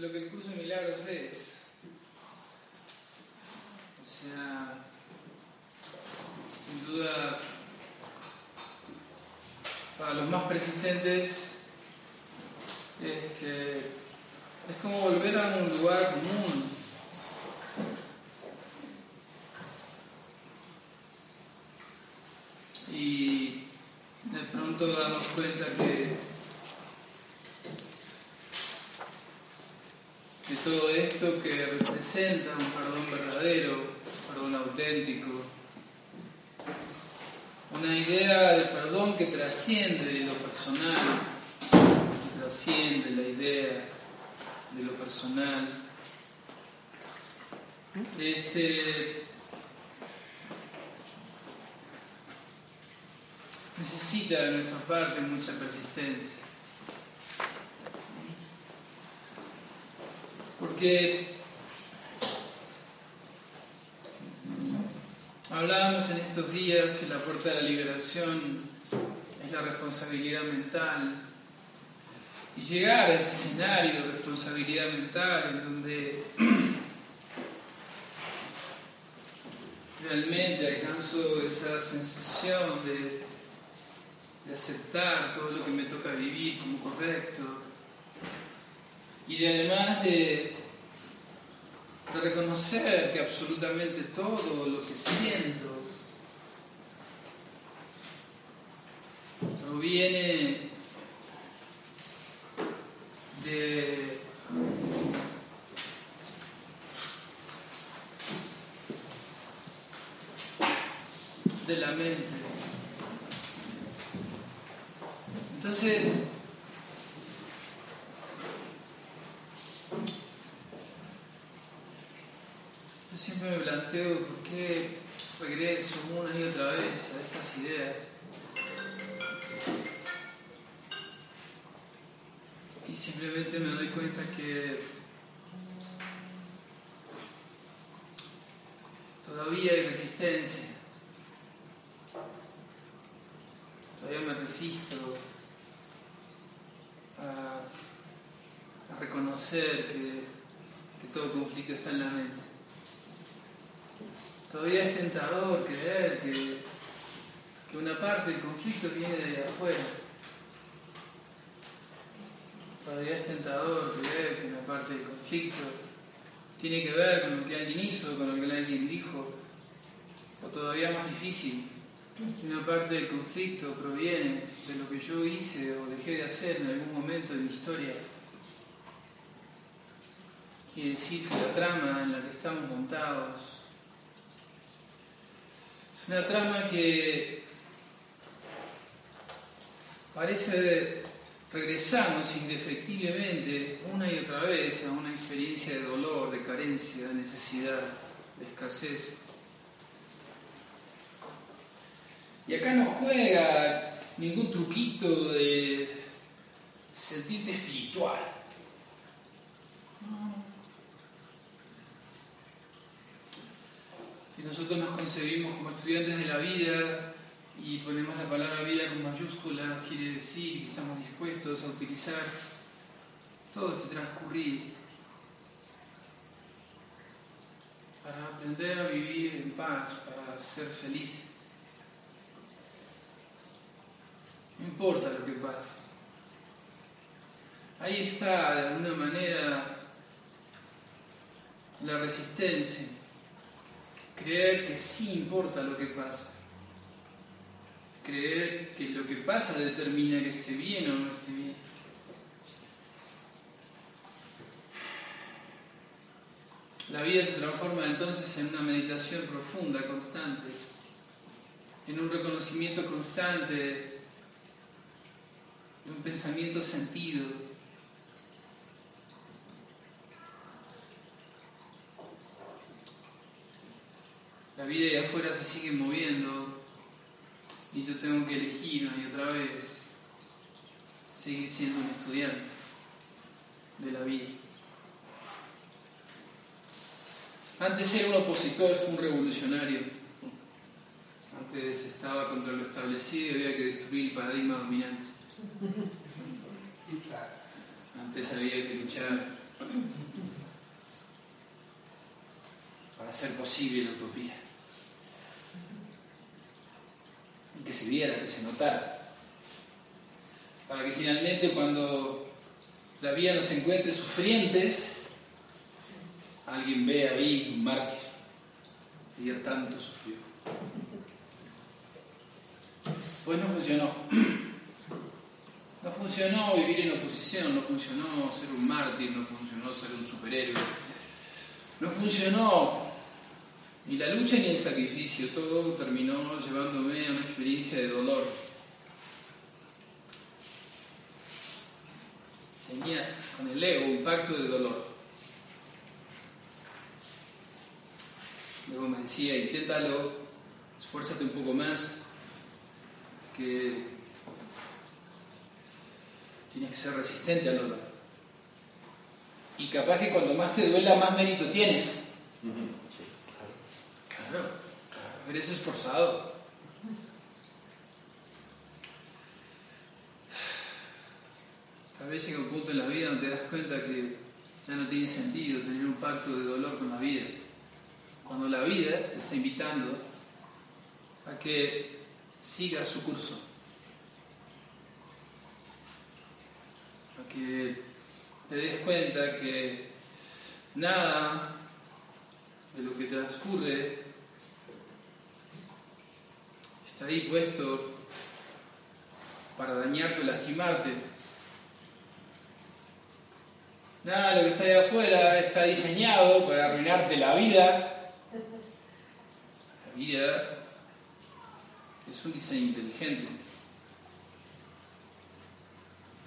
lo que el curso de milagros es. O sea, sin duda, para los más persistentes, es como volver a un lugar común. Y de pronto darnos cuenta que, que todo esto que representa un perdón verdadero, un perdón auténtico, una idea de perdón que trasciende lo personal, que trasciende la idea de lo personal. Este, necesita de nuestra parte mucha persistencia. Porque hablábamos en estos días que la puerta de la liberación es la responsabilidad mental. Y llegar a ese escenario de responsabilidad mental en donde realmente alcanzo esa sensación de de aceptar todo lo que me toca vivir como correcto y de además de, de reconocer que absolutamente todo lo que siento proviene de de la mente. Entonces, siempre me planteo por qué regreso una y otra vez a estas ideas. Y simplemente me doy cuenta que todavía hay resistencia. Todavía me resisto a, reconocer que, todo conflicto está en la mente. Todavía es tentador creer que, que una parte del conflicto viene de afuera. Todavía es tentador creer que una parte del conflicto tiene que ver con lo que alguien hizo, con lo que alguien dijo, o todavía más difícil, una parte del conflicto proviene de lo que yo hice o dejé de hacer en algún momento de mi historia. Quiere decir que la trama en la que estamos montados una trama que parece regresarnos indefectiblemente una y otra vez a una experiencia de dolor, de carencia, de necesidad, de escasez. Y acá no juega ningún truquito de sentirte espiritual. Si nosotros nos concebimos como estudiantes de la vida y ponemos la palabra vida con mayúsculas, quiere decir que estamos dispuestos a utilizar todo ese transcurrir para aprender a vivir en paz, para ser felices. No importa lo que pase. Ahí está, de alguna manera, la resistencia. Creer que sí importa lo que pasa. Creer que lo que pasa determina que esté bien o no esté bien. La vida se transforma entonces en una meditación profunda, constante, en un reconocimiento constante un pensamiento sentido. La vida de afuera se sigue moviendo y yo tengo que elegir una y otra vez seguir siendo un estudiante de la vida. Antes ser un opositor un revolucionario. Antes estaba contra lo establecido y había que destruir el paradigma dominante. Antes había que luchar para hacer posible la utopía. Y que se viera, que se notara. Para que finalmente cuando la vida nos encuentre sufrientes, alguien vea ahí un mártir. Ya tanto sufrió. Pues no funcionó. No funcionó vivir en oposición, no funcionó ser un mártir, no funcionó ser un superhéroe. No funcionó ni la lucha ni el sacrificio, todo terminó llevándome a una experiencia de dolor. Tenía con el ego un pacto de dolor. Luego me decía, inténtalo, esfuérzate un poco más, que tienes que ser resistente al dolor. Y capaz que cuando más te duela, más mérito tienes. Claro, eres esforzado. Tal vez llega un punto en la vida donde te das cuenta que ya no tiene sentido tener un pacto de dolor con la vida. Cuando la vida te está invitando a que sigas su curso. A que te des cuenta que nada de lo que transcurre está ahí puesto para dañarte o lastimarte. Nada, lo que está ahí afuera está diseñado para arruinarte la vida. La vida es un diseño inteligente,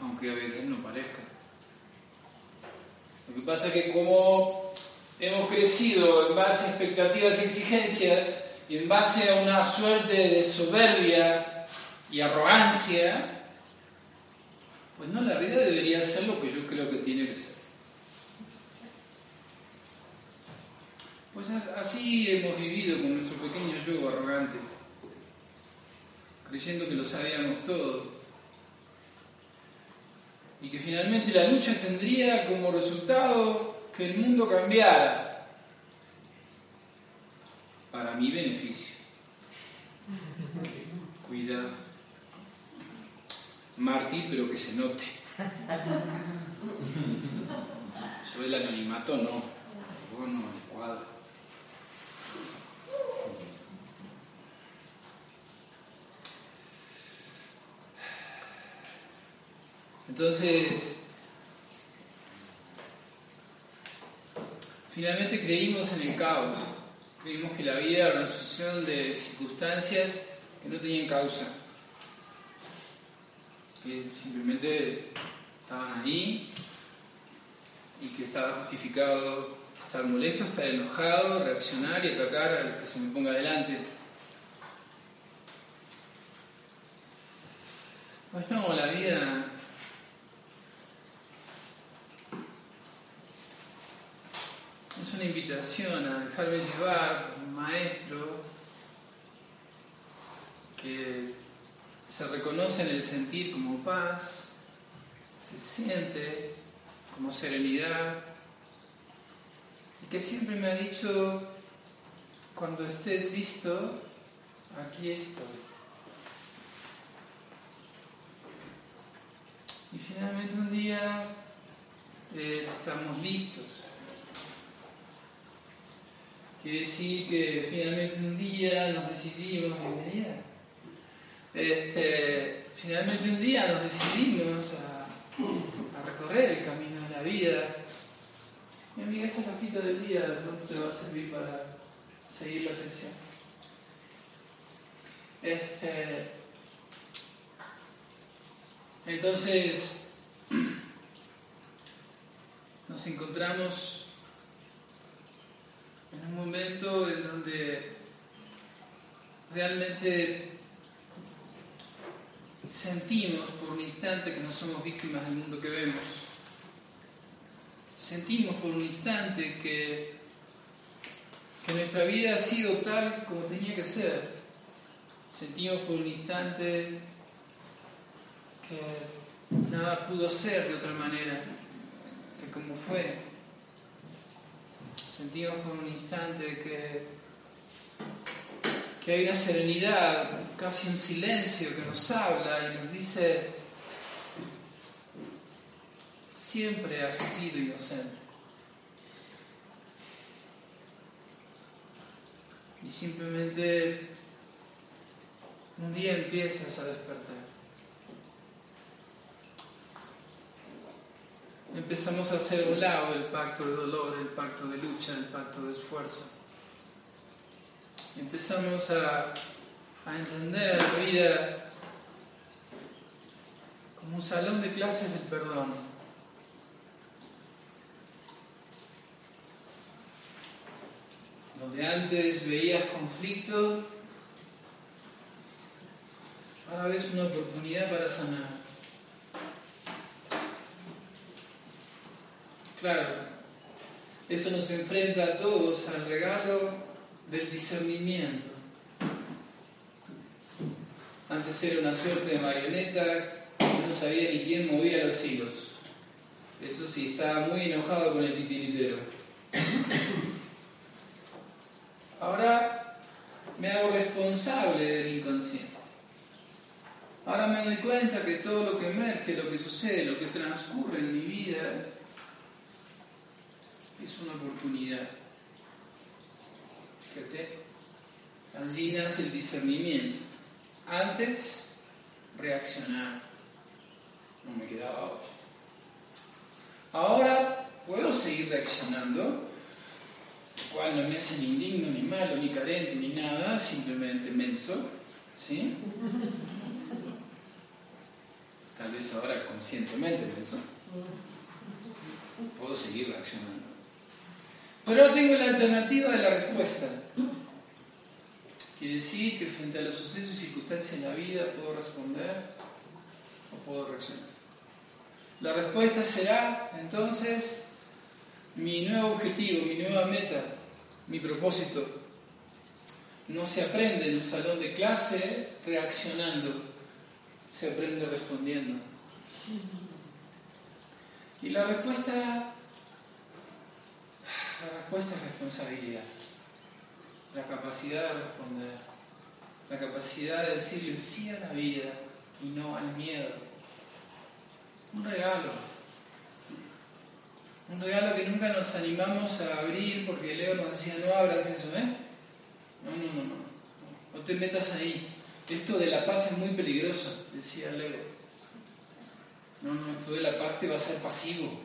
aunque a veces no parezca. Lo que pasa es que como hemos crecido en base a expectativas y exigencias y en base a una suerte de soberbia y arrogancia, pues no, la vida debería ser lo que yo creo que tiene que ser. Pues así hemos vivido con nuestro pequeño yo arrogante, creyendo que lo sabíamos todo. Y que finalmente la lucha tendría como resultado que el mundo cambiara para mi beneficio. Cuidado. Martí, pero que se note. Soy el anonimato, no. Bueno, el cuadro. Entonces, finalmente creímos en el caos, creímos que la vida era una sucesión de circunstancias que no tenían causa, que simplemente estaban ahí y que estaba justificado estar molesto, estar enojado, reaccionar y atacar al que se me ponga delante. Pues no, la vida es una invitación a dejarme llevar un maestro que se reconoce en el sentir como paz, se siente como serenidad y que siempre me ha dicho, cuando estés listo, aquí estoy. Y finalmente un día eh, estamos listos. Quiere decir que finalmente un día nos decidimos, bienvenida. Este, finalmente un día nos decidimos a, recorrer el camino de la vida. Mi amiga, esa fita del día, de te va a servir para seguir la sesión. Este, entonces, nos encontramos en un momento en donde realmente sentimos por un instante que no somos víctimas del mundo que vemos. Sentimos por un instante que, que nuestra vida ha sido tal como tenía que ser. Sentimos por un instante que nada pudo ser de otra manera, que cómo fue. Sentimos por un instante que, que hay una serenidad, casi un silencio que nos habla y nos dice, siempre has sido inocente. Y simplemente un día empiezas a despertar. Empezamos a hacer un lado el pacto de dolor, el pacto de lucha, el pacto de esfuerzo. Empezamos a, a entender la vida como un salón de clases del perdón. Donde antes veías conflicto, ahora ves una oportunidad para sanar. Claro, eso nos enfrenta a todos al regalo del discernimiento. Antes era una suerte de marioneta, no sabía ni quién movía los hilos. Eso sí, estaba muy enojado con el titiritero. Ahora me hago responsable del inconsciente. Ahora me doy cuenta que todo lo que emerge, lo que sucede, lo que transcurre en mi vida, es una oportunidad. Fíjate, allí nace el discernimiento. Antes, reaccionar. No me quedaba otro. Ahora puedo seguir reaccionando, lo cual no me hace ni indigno, ni malo, ni carente, ni nada, simplemente menso. ¿Sí? Tal vez ahora conscientemente menso. Puedo seguir reaccionando. Pero tengo la alternativa de la respuesta. Quiere decir que frente a los sucesos y circunstancias en la vida puedo responder o puedo reaccionar. La respuesta será entonces mi nuevo objetivo, mi nueva meta, mi propósito. No se aprende en un salón de clase reaccionando, se aprende respondiendo. Y la respuesta la respuesta es responsabilidad, la capacidad de responder, la capacidad de decirle sí a la vida y no al miedo. Un regalo, un regalo que nunca nos animamos a abrir porque Leo nos decía no abras eso, ¿eh? No, no, no, no, no te metas ahí. Esto de la paz es muy peligroso, decía Leo. No, no, esto de la paz te va a ser pasivo,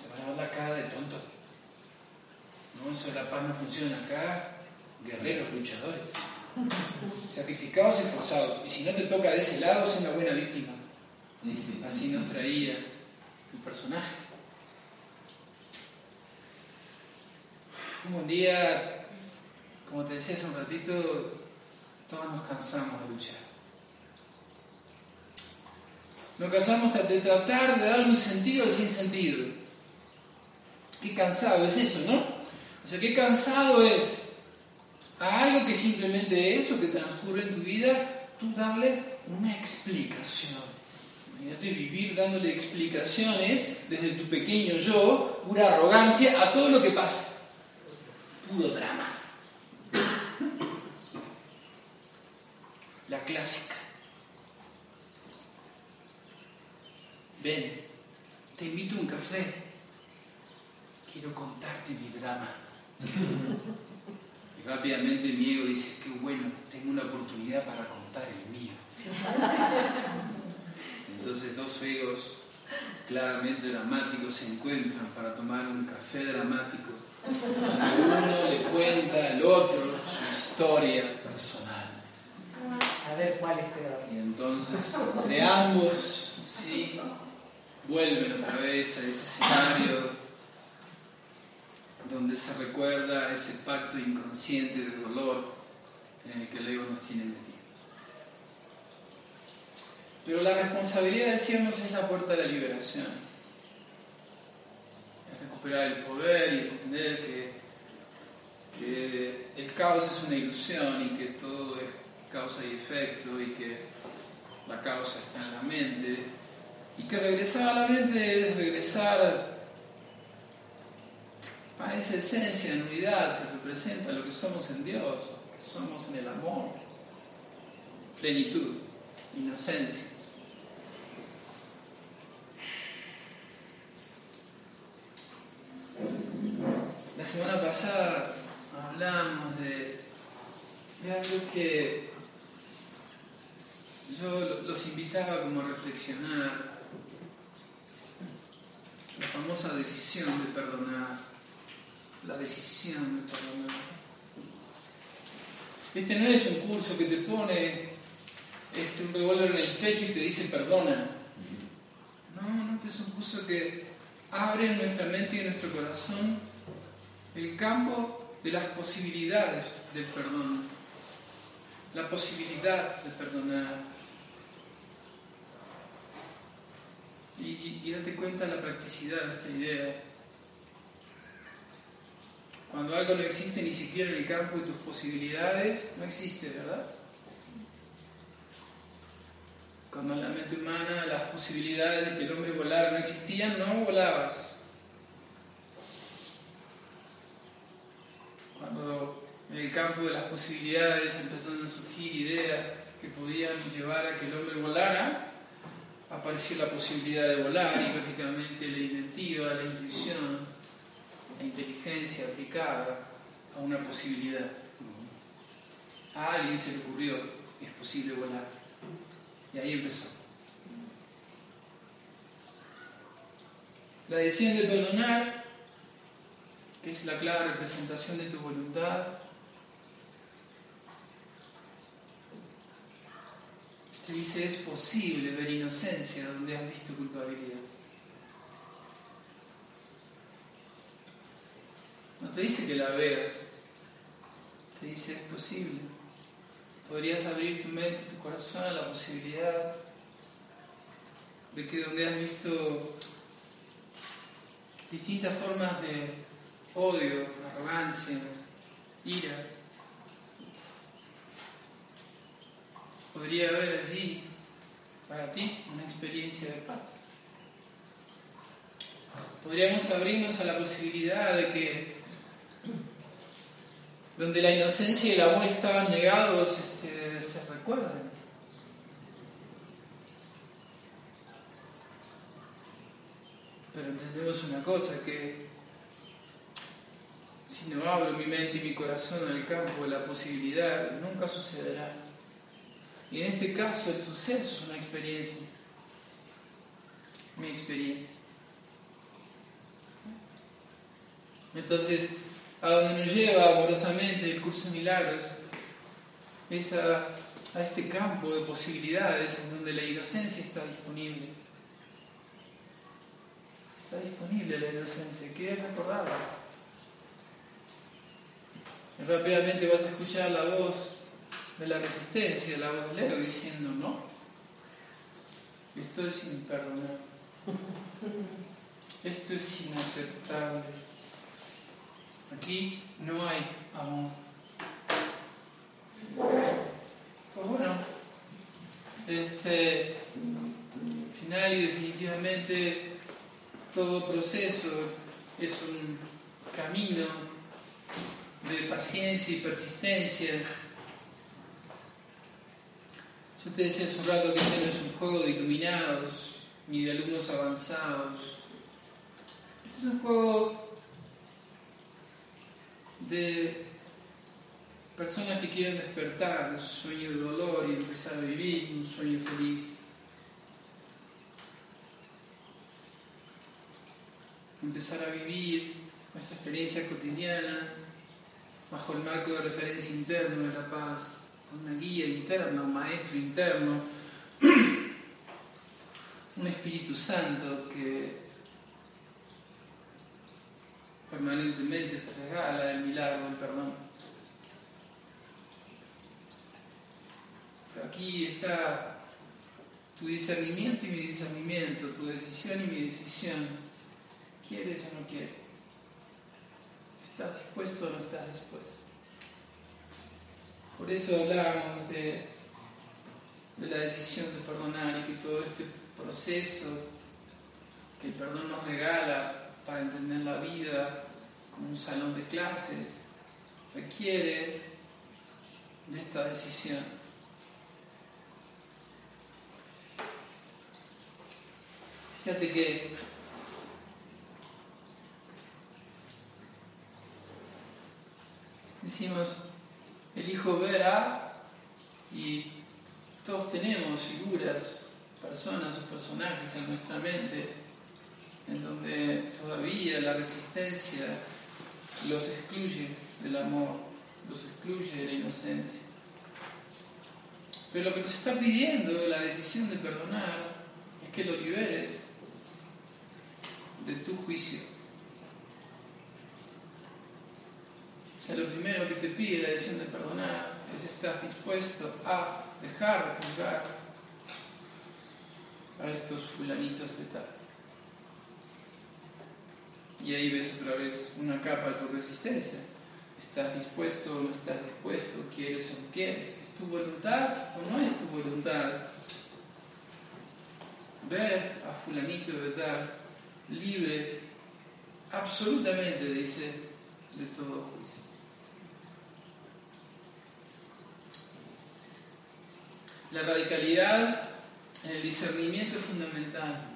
te va a dar la cara de tonto. No, eso la paz no funciona acá. Guerreros, luchadores. Sacrificados y esforzados. Y si no te toca de ese lado, es una buena víctima. Así nos traía el personaje. Un buen día, como te decía hace un ratito, todos nos cansamos de luchar. Nos cansamos de tratar de darle un sentido al sin sentido. Qué cansado es eso, ¿no? O sea, qué cansado es a algo que simplemente es o que transcurre en tu vida, tú darle una explicación. Imagínate vivir dándole explicaciones desde tu pequeño yo, pura arrogancia, a todo lo que pasa. Puro drama. La clásica. Ven, te invito a un café. Quiero contarte mi drama. Y rápidamente mi ego dice, qué bueno, tengo una oportunidad para contar el mío. Entonces dos egos claramente dramáticos se encuentran para tomar un café dramático. Uno le cuenta al otro su historia personal. A ver cuál es peor. Y entonces, entre ambos, sí, vuelven otra vez a ese escenario donde se recuerda ese pacto inconsciente de dolor en el que el ego nos tiene metido. Pero la responsabilidad, decíamos, es la puerta de la liberación. Es recuperar el poder y entender que, que el caos es una ilusión y que todo es causa y efecto y que la causa está en la mente y que regresar a la mente es regresar a esa esencia de unidad que representa lo que somos en Dios, somos en el amor, plenitud, inocencia. La semana pasada hablamos de, de algo que yo los invitaba como a reflexionar, la famosa decisión de perdonar, la decisión de perdonar. Este no es un curso que te pone este, un revólver en el pecho y te dice perdona. No, no, este es un curso que abre en nuestra mente y en nuestro corazón el campo de las posibilidades del perdón. La posibilidad de perdonar. Y, y, date cuenta de la practicidad de esta idea. Cuando algo no existe ni siquiera en el campo de tus posibilidades, no existe, ¿verdad? Cuando en la mente humana las posibilidades de que el hombre volara no existían, no volabas. Cuando en el campo de las posibilidades empezaron a surgir ideas que podían llevar a que el hombre volara, apareció la posibilidad de volar y lógicamente la inventiva, la intuición, la inteligencia aplicada a una posibilidad. A alguien se le ocurrió, es posible volar. Y ahí empezó. La decisión de perdonar, que es la clara representación de tu voluntad, te dice es posible ver inocencia donde has visto culpabilidad. No te dice que la veas, te dice es posible podrías abrir tu mente, tu corazón a la posibilidad de que donde has visto distintas formas de odio, arrogancia, ira, podría haber allí para ti una experiencia de paz. Podríamos abrirnos a la posibilidad de que donde la inocencia y el amor estaban negados, este, se recuerden. Pero entendemos una cosa, que si no abro mi mente y mi corazón al campo de la posibilidad, nunca sucederá. Y en este caso el suceso es una experiencia, mi experiencia. Entonces, a donde nos lleva amorosamente el curso de milagros, es a, este campo de posibilidades en donde la inocencia está disponible. Está disponible la inocencia, ¿quieres recordarla? Y rápidamente vas a escuchar la voz de la resistencia, la voz de Leo diciendo no. Esto es imperdonar. Esto es inaceptable. Aquí no hay amor. Pues bueno, este, final y definitivamente todo proceso es un camino de paciencia y persistencia. Yo te decía hace un rato que este no es un juego de iluminados ni de alumnos avanzados. Este es un juego de personas que quieren despertar un sueño de dolor y empezar a vivir un sueño feliz. Empezar a vivir nuestra experiencia cotidiana bajo el marco de referencia interno de la paz, con una guía interna, un maestro interno, un Espíritu Santo que permanentemente te regala el milagro del perdón. aquí está tu discernimiento y mi discernimiento, tu decisión y mi decisión. ¿Quieres o no quieres? ¿Estás dispuesto o no estás dispuesto? Por eso hablábamos de, de la decisión de perdonar y que todo este proceso que el perdón nos regala para entender la vida un salón de clases, requiere de esta decisión. Fíjate que decimos, elijo ver a y todos tenemos figuras, personas o personajes en nuestra mente en donde todavía la resistencia los excluye del amor, los excluye de la inocencia. Pero lo que nos está pidiendo la decisión de perdonar es que lo liberes de tu juicio. O sea, lo primero que te pide la decisión de perdonar es estar dispuesto a dejar de juzgar a estos fulanitos de tal. Y ahí ves otra vez una capa de tu resistencia. ¿Estás dispuesto o no estás dispuesto? ¿Quieres o no quieres? ¿Es tu voluntad o no es tu voluntad? Ver a fulanito de tal libre absolutamente, dice, de todo juicio. La radicalidad en el discernimiento es fundamental.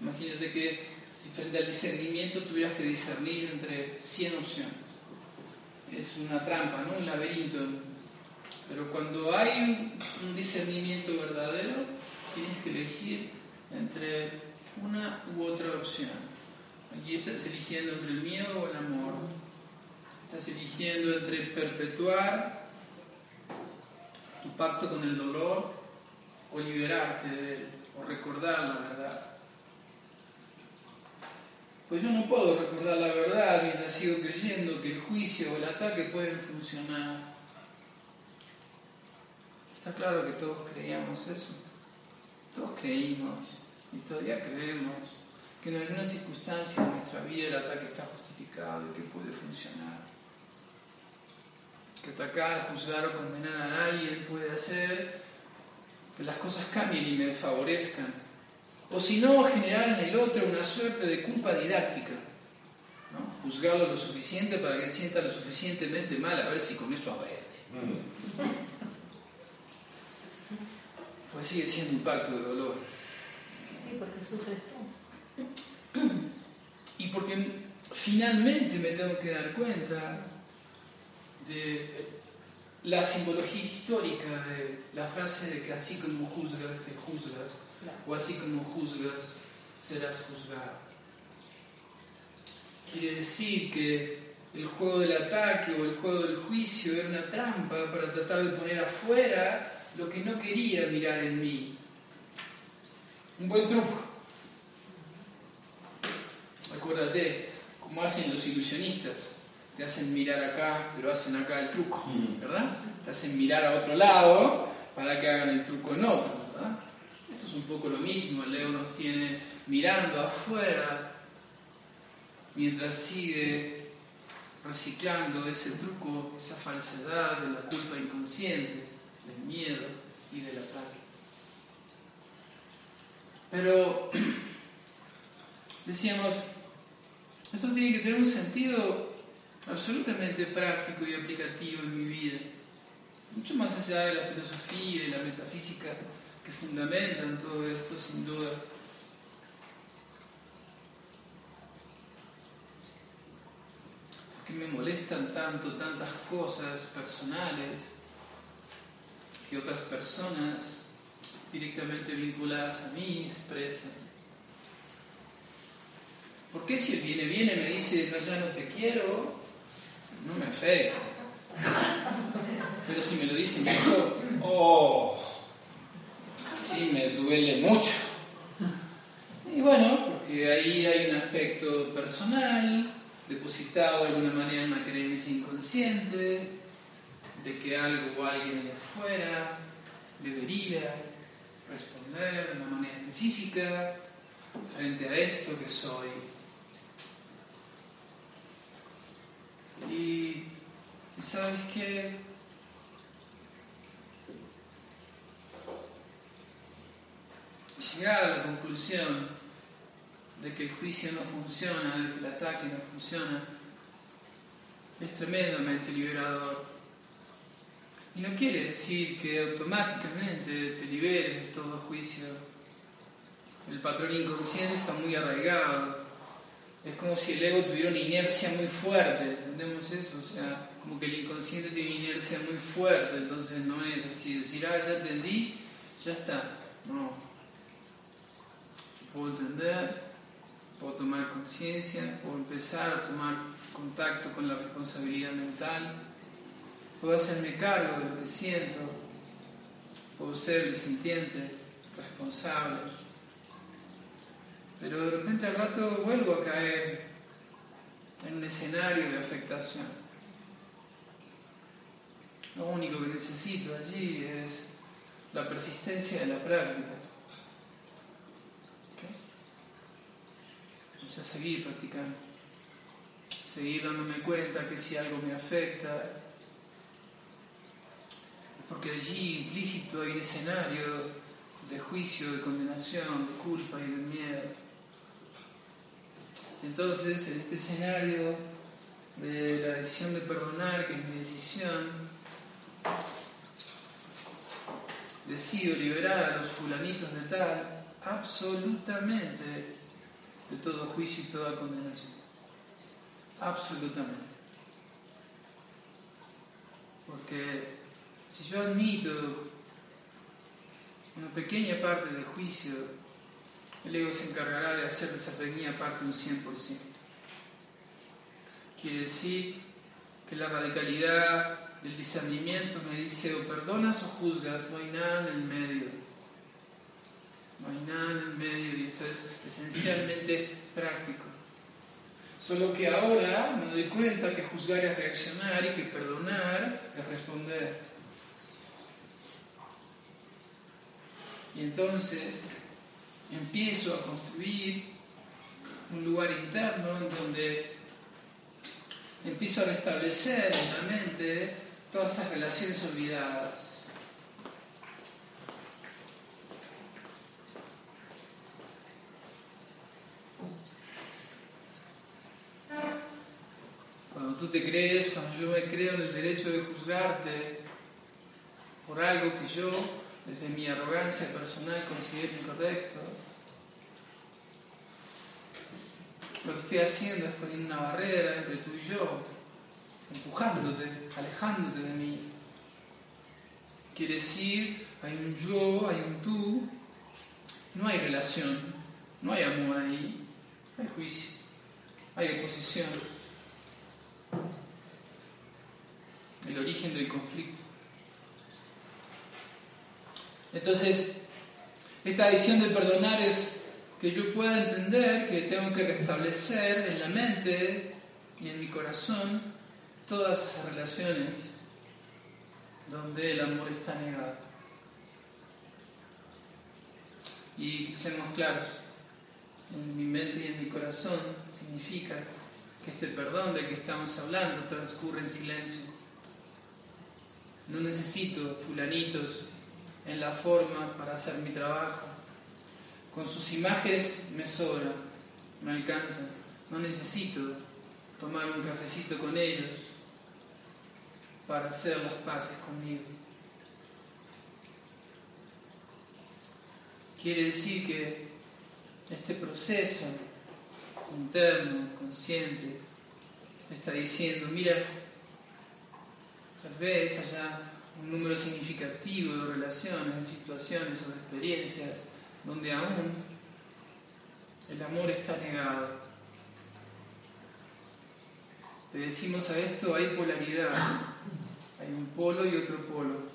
Imagínate que si frente al discernimiento tuvieras que discernir entre 100 opciones. Es una trampa, ¿no? un laberinto. Pero cuando hay un, discernimiento verdadero, tienes que elegir entre una u otra opción. Aquí estás eligiendo entre el miedo o el amor. Estás eligiendo entre perpetuar tu pacto con el dolor o liberarte de él, o recordar la verdad. Pues yo no puedo recordar la verdad mientras sigo creyendo que el juicio o el ataque pueden funcionar. Está claro que todos creíamos eso. Todos creímos y todavía creemos que en algunas circunstancias de nuestra vida el ataque está justificado y que puede funcionar. Que atacar, juzgar o condenar a alguien puede hacer que las cosas cambien y me favorezcan o si no, generar en el otro una suerte de culpa didáctica. ¿no? Juzgarlo lo suficiente para que sienta lo suficientemente mal, a ver si con eso aprende. Pues sigue siendo un pacto de dolor. Sí, porque sufres tú. Y porque finalmente me tengo que dar cuenta de la simbología histórica de la frase de que así como juzgas, te juzgas o así como juzgas, serás juzgado. Quiere decir que el juego del ataque o el juego del juicio era una trampa para tratar de poner afuera lo que no quería mirar en mí. Un buen truco. Acuérdate, como hacen los ilusionistas, te hacen mirar acá, pero hacen acá el truco, mm. ¿verdad? Te hacen mirar a otro lado para que hagan el truco en otro, ¿verdad? es un poco lo mismo, el Leo nos tiene mirando afuera mientras sigue reciclando ese truco, esa falsedad de la culpa inconsciente, del miedo y del ataque. Pero decíamos, esto tiene que tener un sentido absolutamente práctico y aplicativo en mi vida, mucho más allá de la filosofía y la metafísica que fundamentan todo esto sin duda. Que me molestan tanto tantas cosas personales que otras personas directamente vinculadas a mí expresan. ¿Por qué si el viene viene me dice no ya no te quiero? No me afecta. Pero si me lo dice mi hijo, oh, me duele mucho. Y bueno, porque ahí hay un aspecto personal, depositado de alguna manera en una creencia inconsciente, de que algo o alguien de afuera debería responder de una manera específica frente a esto que soy. Y, ¿sabes qué? Llegar a la conclusión de que el juicio no funciona, de que el ataque no funciona, es tremendamente liberador. Y no quiere decir que automáticamente te liberes de todo juicio. El patrón inconsciente está muy arraigado. Es como si el ego tuviera una inercia muy fuerte, ¿entendemos eso? O sea, como que el inconsciente tiene una inercia muy fuerte, entonces no es así, decir, ah, ya entendí, ya está. No. Puedo entender, puedo tomar conciencia, puedo empezar a tomar contacto con la responsabilidad mental, puedo hacerme cargo de lo que siento, puedo ser el sintiente, responsable. Pero de repente al rato vuelvo a caer en un escenario de afectación. Lo único que necesito allí es la persistencia de la práctica. O sea, seguir practicando. Seguir dándome cuenta que si algo me afecta, porque allí implícito hay un escenario de juicio, de condenación, de culpa y de miedo. Entonces, en este escenario de la decisión de perdonar, que es mi decisión, decido liberar a los fulanitos de tal absolutamente de todo juicio y toda condenación. Absolutamente. Porque si yo admito una pequeña parte de juicio, el ego se encargará de hacer de esa pequeña parte un 100%. Quiere decir que la radicalidad del discernimiento me dice o perdonas o juzgas, no hay nada en el medio. No hay nada en el medio y esto es esencialmente práctico. Solo que ahora me doy cuenta que juzgar es reaccionar y que perdonar es responder. Y entonces empiezo a construir un lugar interno en donde empiezo a restablecer en la mente todas esas relaciones olvidadas. Te crees, cuando yo me creo en el derecho de juzgarte por algo que yo desde mi arrogancia personal considero incorrecto. Lo que estoy haciendo es poner una barrera entre tú y yo, empujándote, alejándote de mí. Quiere decir, hay un yo, hay un tú, no hay relación, no hay amor ahí, hay juicio, hay oposición. El origen del conflicto. Entonces, esta decisión de perdonar es que yo pueda entender que tengo que restablecer en la mente y en mi corazón todas esas relaciones donde el amor está negado. Y seamos claros, en mi mente y en mi corazón significa que este perdón de que estamos hablando transcurre en silencio. No necesito fulanitos en la forma para hacer mi trabajo. Con sus imágenes me sobra, me alcanza. No necesito tomar un cafecito con ellos para hacer las paces conmigo. Quiere decir que este proceso interno, consciente, está diciendo, mira, tal vez allá un número significativo de relaciones, de situaciones o de experiencias donde aún el amor está negado. Le decimos a esto, hay polaridad, hay un polo y otro polo.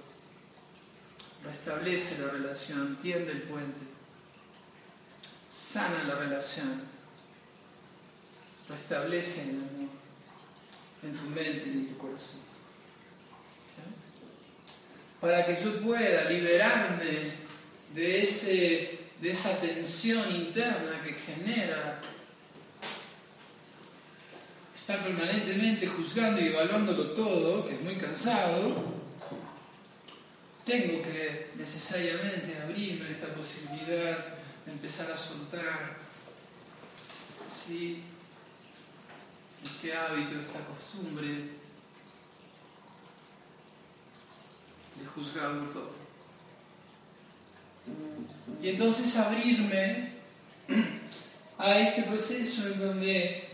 Restablece la relación, tiende el puente, sana la relación, restablece el amor en tu mente y en tu corazón para que yo pueda liberarme de, ese, de esa tensión interna que genera estar permanentemente juzgando y evaluándolo todo, que es muy cansado, tengo que necesariamente abrirme esta posibilidad de empezar a soltar Sí, este hábito, esta costumbre de juzgar por todo. Y entonces abrirme a este proceso en donde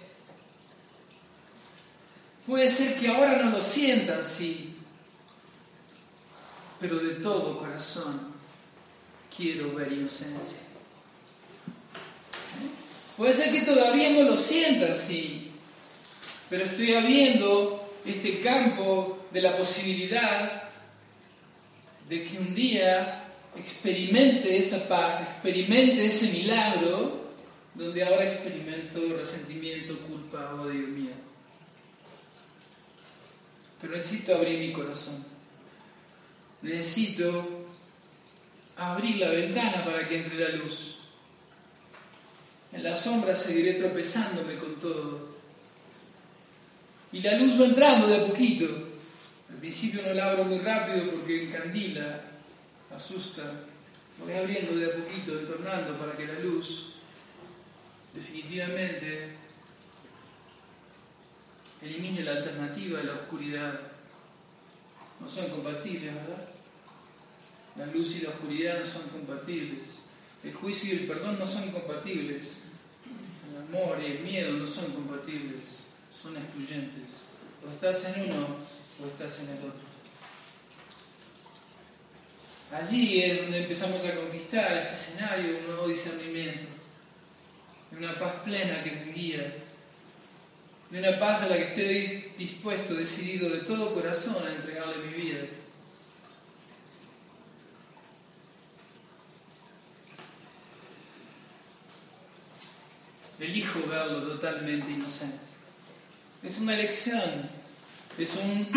puede ser que ahora no lo sienta así, pero de todo corazón quiero ver inocencia. Puede ser que todavía no lo sienta así, pero estoy abriendo este campo de la posibilidad de que un día experimente esa paz, experimente ese milagro, donde ahora experimento resentimiento, culpa, odio, miedo. Pero necesito abrir mi corazón. Necesito abrir la ventana para que entre la luz. En la sombra seguiré tropezándome con todo. Y la luz va entrando de a poquito. Principio no la abro muy rápido porque encandila, asusta. Voy abriendo de a poquito, detornando para que la luz definitivamente elimine la alternativa de la oscuridad. No son compatibles, ¿verdad? La luz y la oscuridad no son compatibles. El juicio y el perdón no son compatibles. El amor y el miedo no son compatibles. Son excluyentes. O estás en uno o estás en el otro. Allí es donde empezamos a conquistar este escenario, un nuevo discernimiento, una paz plena que me guía, de una paz a la que estoy dispuesto, decidido de todo corazón a entregarle mi vida. elijo verlo totalmente inocente. Es una elección, es un,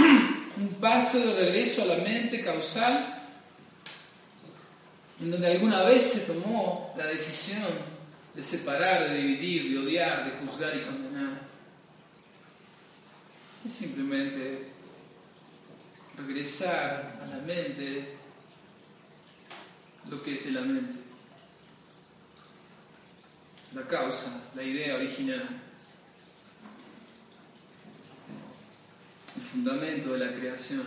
un, paso de regreso a la mente causal en donde alguna vez se tomó la decisión de separar, de dividir, de odiar, de juzgar y condenar. Es simplemente regresar a la mente lo que es de la mente la causa, la idea original, el fundamento de la creación,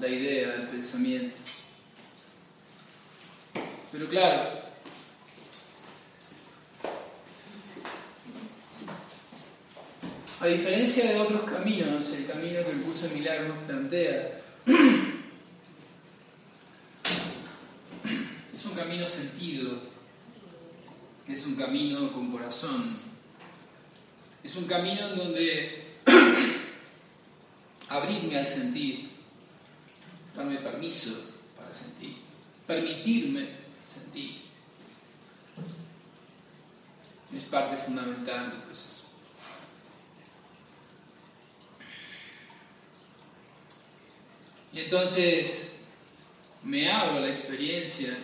la idea del pensamiento. Pero claro, a diferencia de otros caminos, el camino que el curso de milagros plantea es un camino sentido, es un camino con corazón, es un camino en donde abrirme al sentir, darme permiso para sentir, permitirme sentir. Es parte fundamental del proceso. Y entonces me hago la experiencia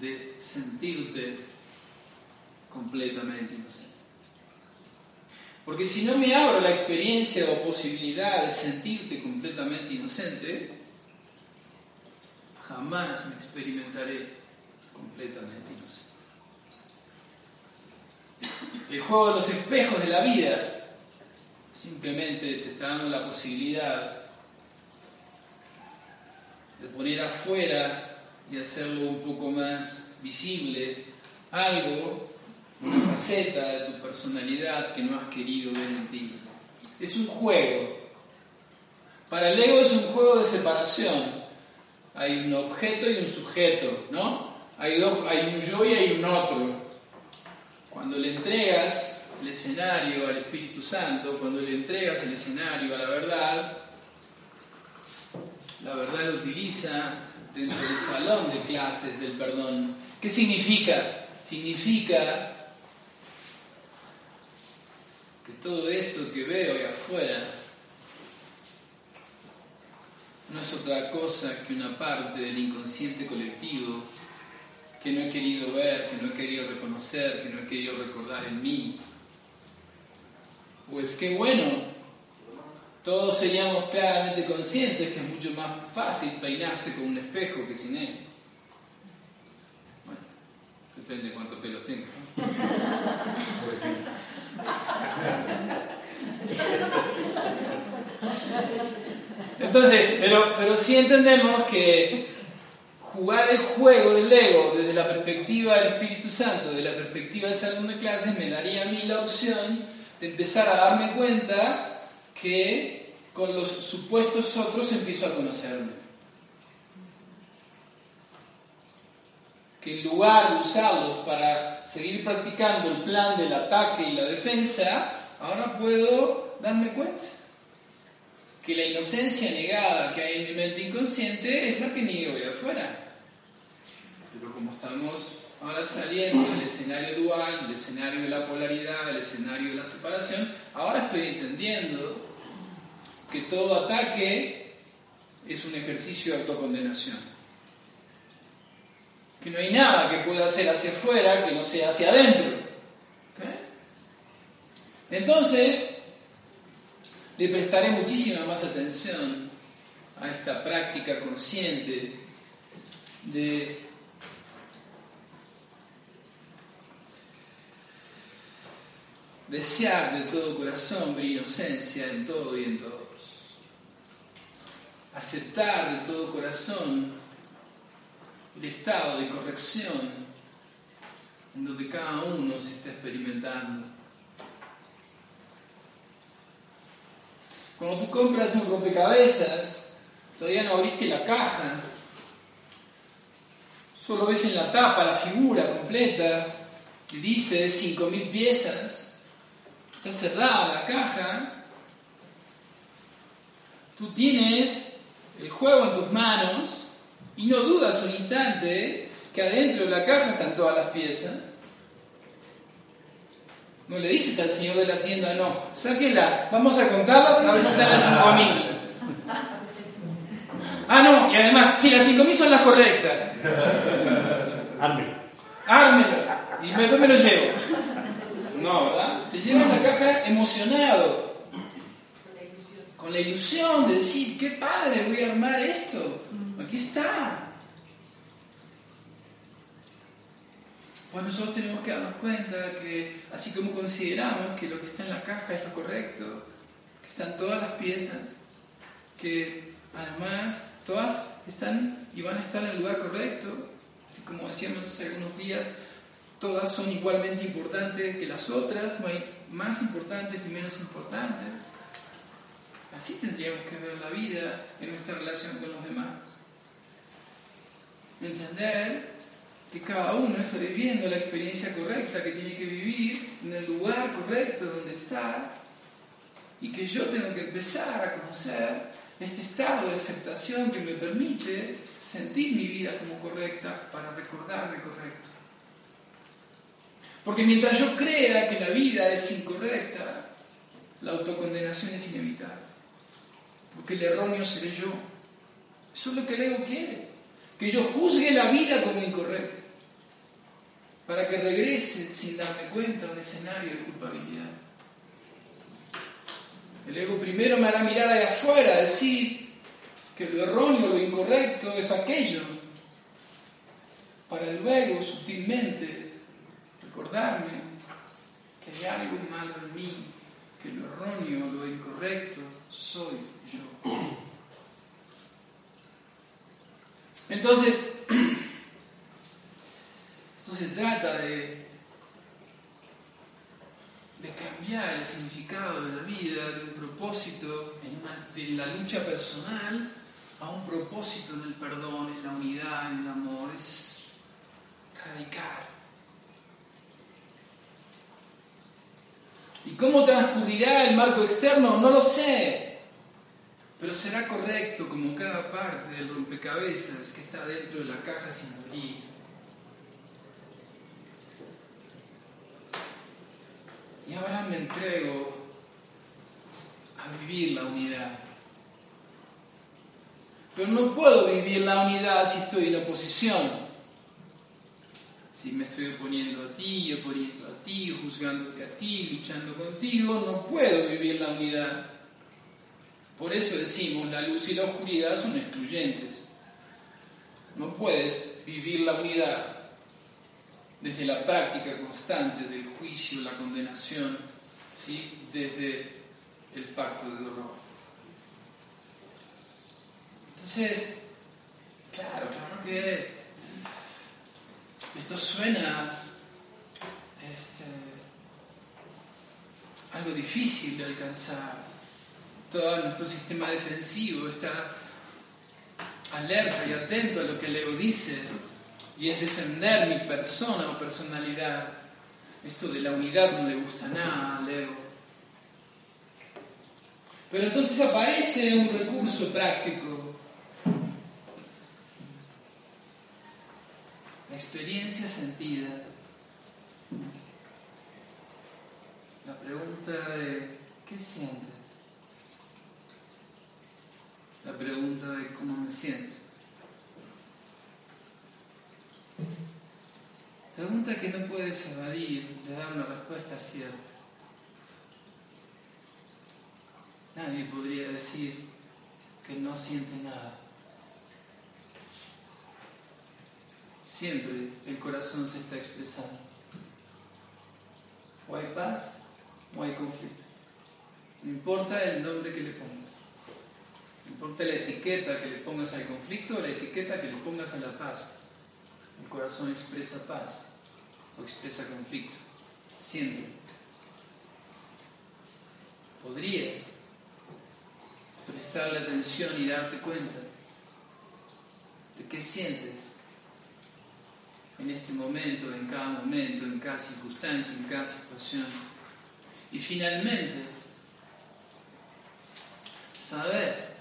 de sentirte completamente inocente. Porque si no me abro la experiencia o posibilidad de sentirte completamente inocente, jamás me experimentaré completamente inocente. El juego de los espejos de la vida simplemente te está dando la posibilidad de poner afuera y hacerlo un poco más visible algo una faceta de tu personalidad que no has querido ver en ti. Es un juego. Para el ego es un juego de separación. Hay un objeto y un sujeto, ¿no? Hay, dos, hay un yo y hay un otro. Cuando le entregas el escenario al Espíritu Santo, cuando le entregas el escenario a la verdad, la verdad lo utiliza dentro del salón de clases del perdón. ¿Qué significa? Significa que todo eso que veo ahí afuera no es otra cosa que una parte del inconsciente colectivo que no he querido ver, que no he querido reconocer, que no he querido recordar en mí. Pues qué bueno, todos seríamos claramente conscientes que es mucho más fácil peinarse con un espejo que sin él. Bueno, depende de cuánto pelo tenga. Entonces, pero, pero sí entendemos que jugar el juego del ego desde la perspectiva del Espíritu Santo, desde la perspectiva del salón de clases, me daría a mí la opción de empezar a darme cuenta que con los supuestos otros empiezo a conocerme. Que en lugar de usarlos para seguir practicando el plan del ataque y la defensa, ahora puedo darme cuenta que la inocencia negada que hay en mi mente inconsciente es la que niego de afuera. Pero como estamos ahora saliendo del escenario dual, del escenario de la polaridad, del escenario de la separación, ahora estoy entendiendo que todo ataque es un ejercicio de autocondenación. Que no hay nada que pueda hacer hacia afuera que no sea hacia adentro. Entonces, le prestaré muchísima más atención a esta práctica consciente de desear de todo corazón ver inocencia en todo y en todos. Aceptar de todo corazón el estado de corrección en donde cada uno se está experimentando. Cuando tú compras un rompecabezas, todavía no abriste la caja, solo ves en la tapa la figura completa que dice 5.000 piezas, está cerrada la caja, tú tienes el juego en tus manos y no dudas un instante que adentro de la caja están todas las piezas. No le dices al señor de la tienda, no, sáquelas, vamos a contarlas a ver si están las 5.000. Ah, no, y además, si las 5.000 son las correctas. Ármelo. Ármelo. Y después me lo llevo. No, ¿verdad? Te llevas la caja emocionado. Con la ilusión de decir, qué padre, voy a armar esto. Aquí está. Pues nosotros tenemos que darnos cuenta que así como consideramos que lo que está en la caja es lo correcto, que están todas las piezas, que además todas están y van a estar en el lugar correcto, y como decíamos hace algunos días, todas son igualmente importantes que las otras, no hay más importantes ni menos importantes. Así tendríamos que ver la vida en nuestra relación con los demás. Entender que cada uno está viviendo la experiencia correcta que tiene que vivir en el lugar correcto donde está y que yo tengo que empezar a conocer este estado de aceptación que me permite sentir mi vida como correcta para recordarme correcto. Porque mientras yo crea que la vida es incorrecta, la autocondenación es inevitable. Porque el erróneo seré yo. Eso es lo que el ego quiere. Que yo juzgue la vida como incorrecta. Para que regrese sin darme cuenta a un escenario de culpabilidad. El ego primero me hará mirar allá afuera, decir que lo erróneo, lo incorrecto es aquello. Para luego sutilmente recordarme que hay algo malo en mí, que lo erróneo, lo incorrecto soy yo. Entonces, esto se trata de, de cambiar el significado de la vida, de un propósito en, en la lucha personal a un propósito en el perdón, en la unidad, en el amor. Es radical. ¿Y cómo transcurrirá el marco externo? No lo sé. Pero será correcto como cada parte del rompecabezas que está dentro de la caja sin abrir. Y ahora me entrego a vivir la unidad. Pero no puedo vivir la unidad si estoy en oposición si me estoy oponiendo a ti, oponiendo a ti, juzgándote a ti, luchando contigo, no puedo vivir la unidad. Por eso decimos, la luz y la oscuridad son excluyentes. No puedes vivir la unidad desde la práctica constante del juicio, la condenación, ¿sí? desde el pacto de dolor. Entonces, claro, claro que esto suena este, algo difícil de alcanzar. Todo nuestro sistema defensivo está alerta y atento a lo que el ego dice y es defender mi persona o personalidad. Esto de la unidad no le gusta nada al ego. Pero entonces aparece un recurso práctico. La experiencia sentida. La pregunta de ¿qué sientes? La pregunta de cómo me siento. Pregunta que no puedes evadir de dar una respuesta cierta. Nadie podría decir que no siente nada. Siempre el corazón se está expresando. O hay paz o hay conflicto. No importa el nombre que le pongas. Importa la etiqueta que le pongas al conflicto o la etiqueta que le pongas a la paz. El corazón expresa paz o expresa conflicto. Siempre. Podrías prestarle atención y darte cuenta de qué sientes en este momento, en cada momento, en cada circunstancia, en cada situación. Y finalmente, saber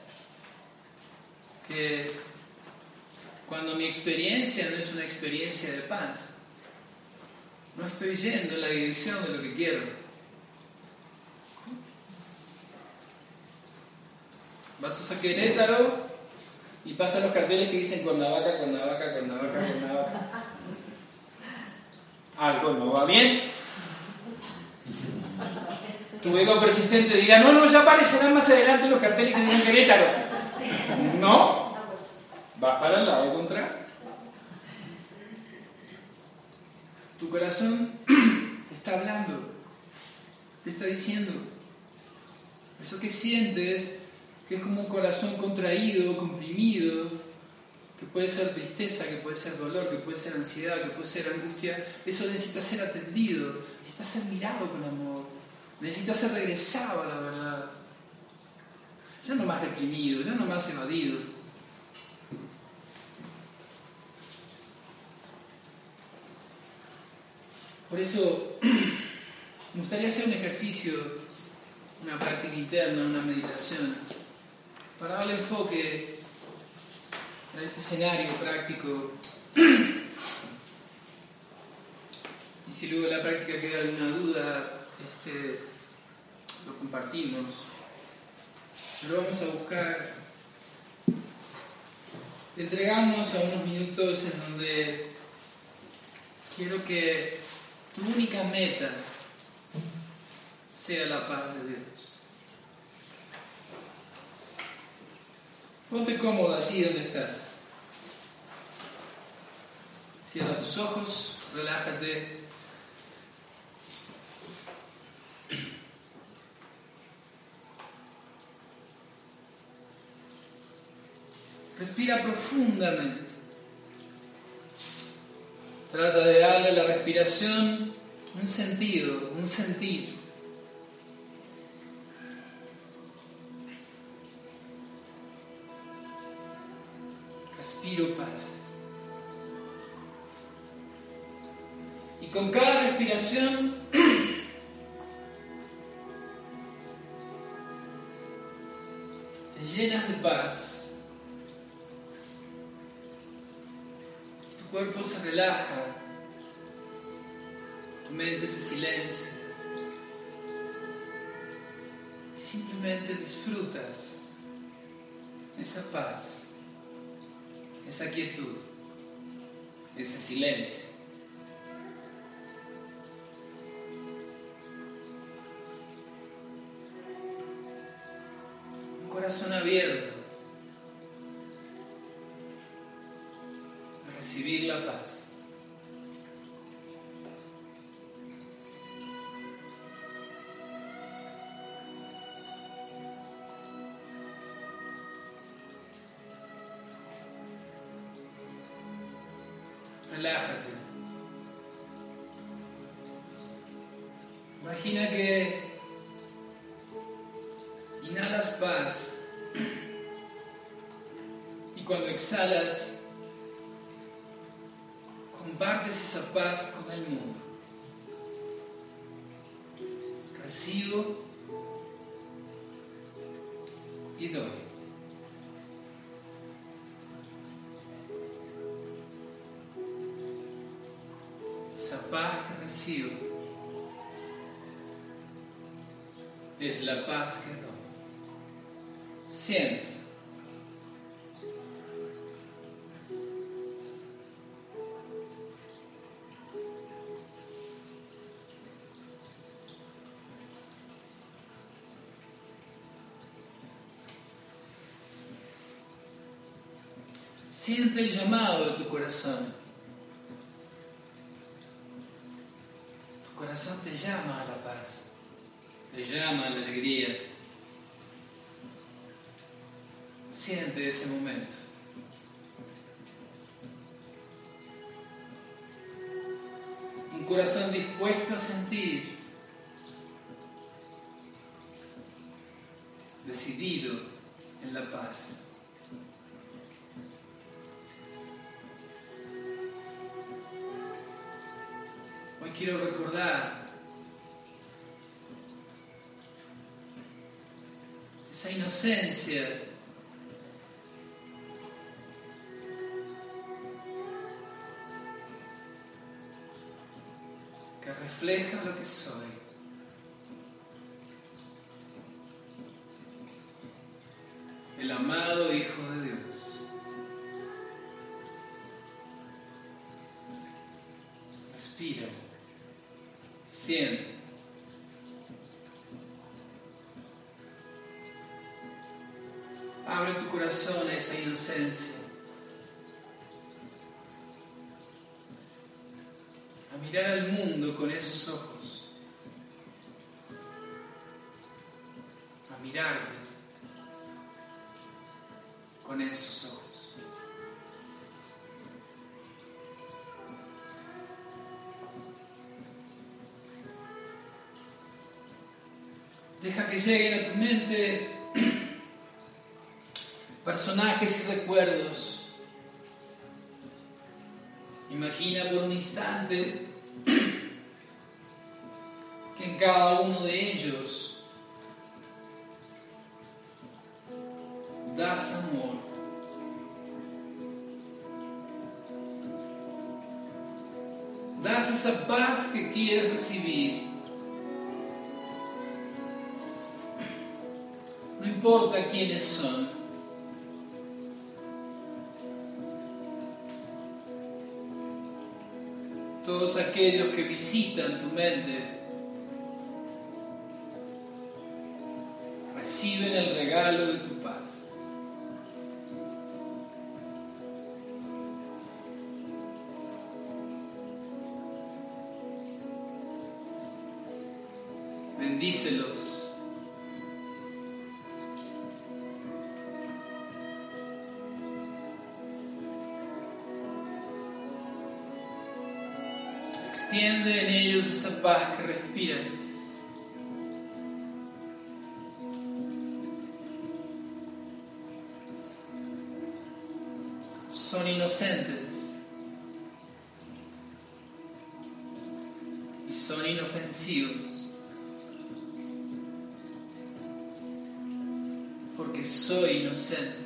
cuando mi experiencia no es una experiencia de paz, no estoy yendo en la dirección de lo que quiero. Vas a Querétaro y pasan los carteles que dicen con la vaca, con la vaca, con la vaca, con la vaca. Algo no va bien. Tu ego persistente dirá, no, no, ya aparecerán más adelante los carteles que dicen Querétaro. No, vas para el lado contrario. Tu corazón está hablando, te está diciendo. Eso que sientes, que es como un corazón contraído, comprimido, que puede ser tristeza, que puede ser dolor, que puede ser ansiedad, que puede ser angustia, eso necesita ser atendido, necesita ser mirado con amor, necesita ser regresado a la verdad. Ya no más reprimido, ya no más evadido. Por eso me gustaría hacer un ejercicio, una práctica interna, una meditación, para darle enfoque a este escenario práctico. Y si luego de la práctica queda alguna duda, este, lo compartimos. Pero vamos a buscar entregarnos a unos minutos en donde quiero que tu única meta sea la paz de Dios. Ponte cómodo así donde estás. Cierra tus ojos, relájate. Respira profundamente. Trata de darle a la respiración un sentido, un sentir. Respiro paz. Y con cada respiración te llenas de paz. Cuerpo se relaja, tu mente se silencia. Y simplemente disfrutas esa paz, esa quietud, ese silencio. Un corazón abierto Recibo y doy. Esa paz que recibo es la paz que doy. Siempre. Siente el llamado de tu quiero recordar esa inocencia que refleja lo que soy. Deja que lleguen a tu mente personajes y recuerdos. Quiénes son. Todos aquellos que visitan tu mente reciben el regalo de tu paz. Bendícelos. Extiende en ellos esa paz que respiras. Son inocentes y son inofensivos porque soy inocente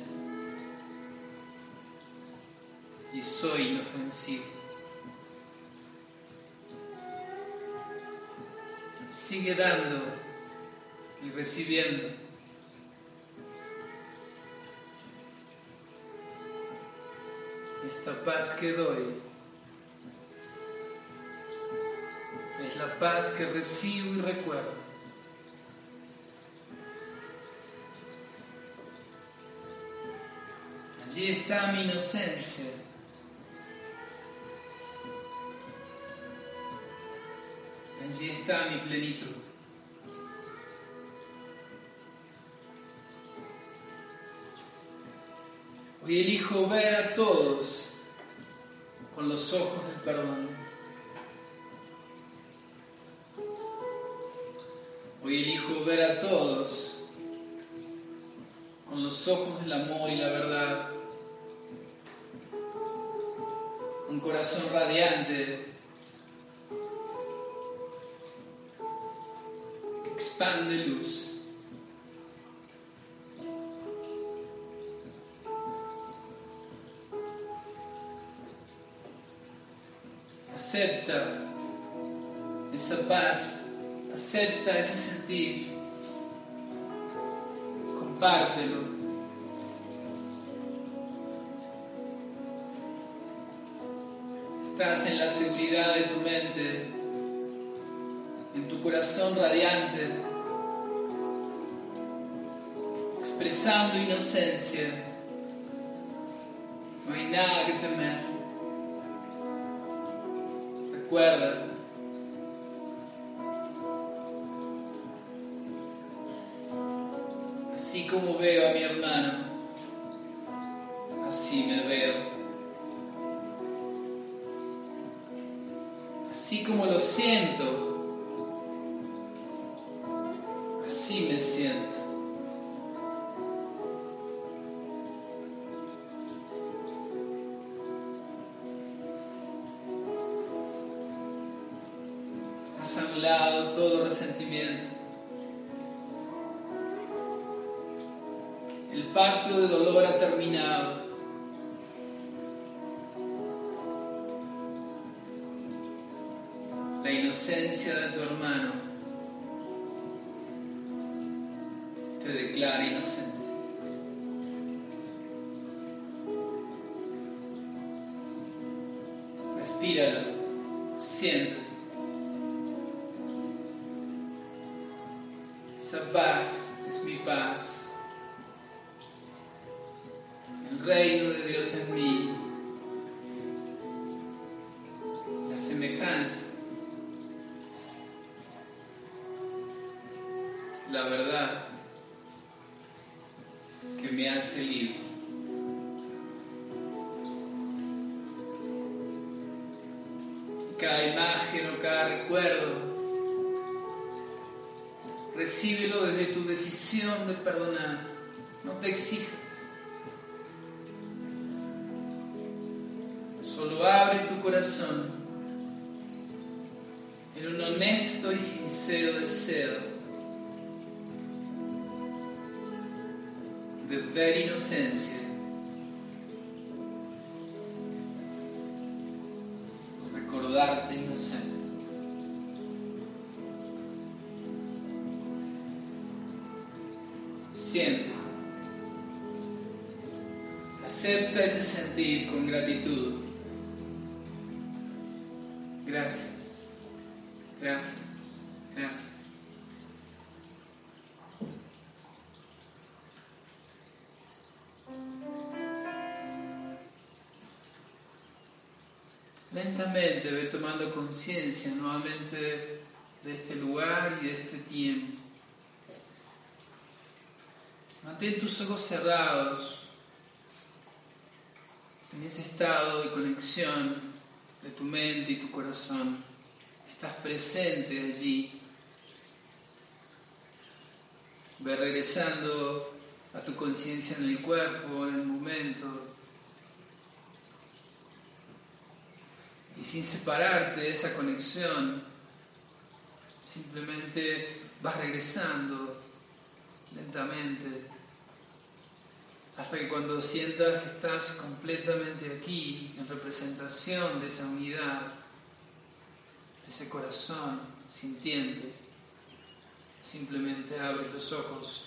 y soy inofensivo. Sigue dando y recibiendo. Esta paz que doy es la paz que recibo y recuerdo. Allí está mi inocencia. Plenitud. Hoy elijo ver a todos con los ojos del perdón. Hoy elijo ver a todos con los ojos del amor y la verdad. Un corazón radiante Has anulado todo resentimiento. El pacto de dolor ha terminado. La inocencia de tu hermano Lentamente ve tomando conciencia nuevamente de este lugar y de este tiempo. Mantén tus ojos cerrados en ese estado de conexión de tu mente y tu corazón. Estás presente allí. Ve regresando a tu conciencia en el cuerpo, en el momento. Sin separarte de esa conexión, simplemente vas regresando lentamente hasta que cuando sientas que estás completamente aquí, en representación de esa unidad, de ese corazón sintiente, simplemente abres los ojos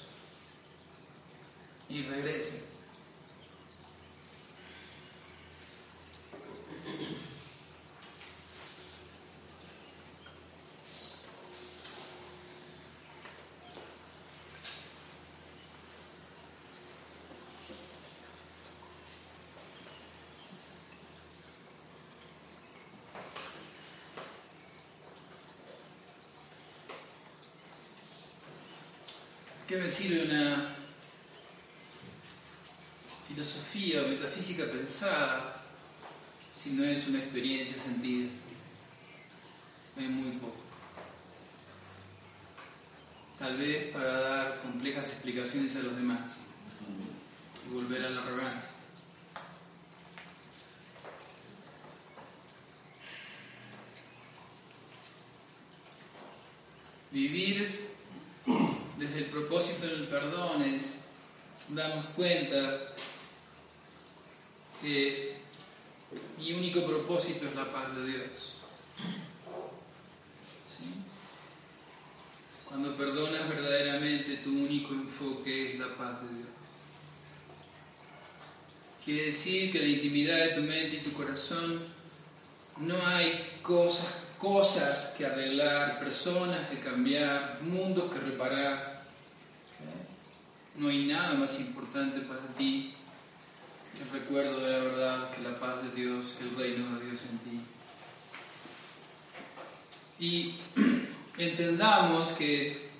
y regresas. ¿Qué me sirve una filosofía o metafísica pensada si no es una experiencia sentida? Hay muy poco. Tal vez para dar complejas explicaciones a los demás y volver a la arrogancia. Vivir propósito del perdón es darnos cuenta que mi único propósito es la paz de Dios. Cuando perdonas verdaderamente, tu único enfoque es la paz de Dios. Quiere decir que en la intimidad de tu mente y tu corazón no hay cosas cosas que arreglar, personas que cambiar, mundos que reparar. No hay nada más importante para ti que el recuerdo de la verdad, que la paz de Dios, que el reino de Dios en ti. Y entendamos que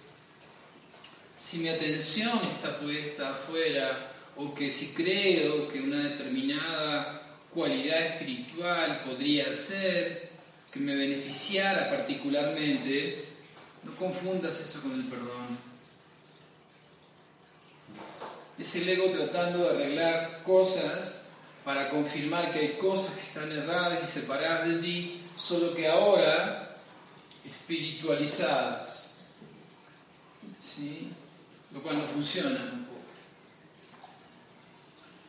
si mi atención está puesta afuera, o que si creo que una determinada cualidad espiritual podría ser, que me beneficiara particularmente, no confundas eso con el perdón. Es el ego tratando de arreglar cosas para confirmar que hay cosas que están erradas y separadas de ti, solo que ahora espiritualizadas. ¿Sí? Lo cual no funciona un poco.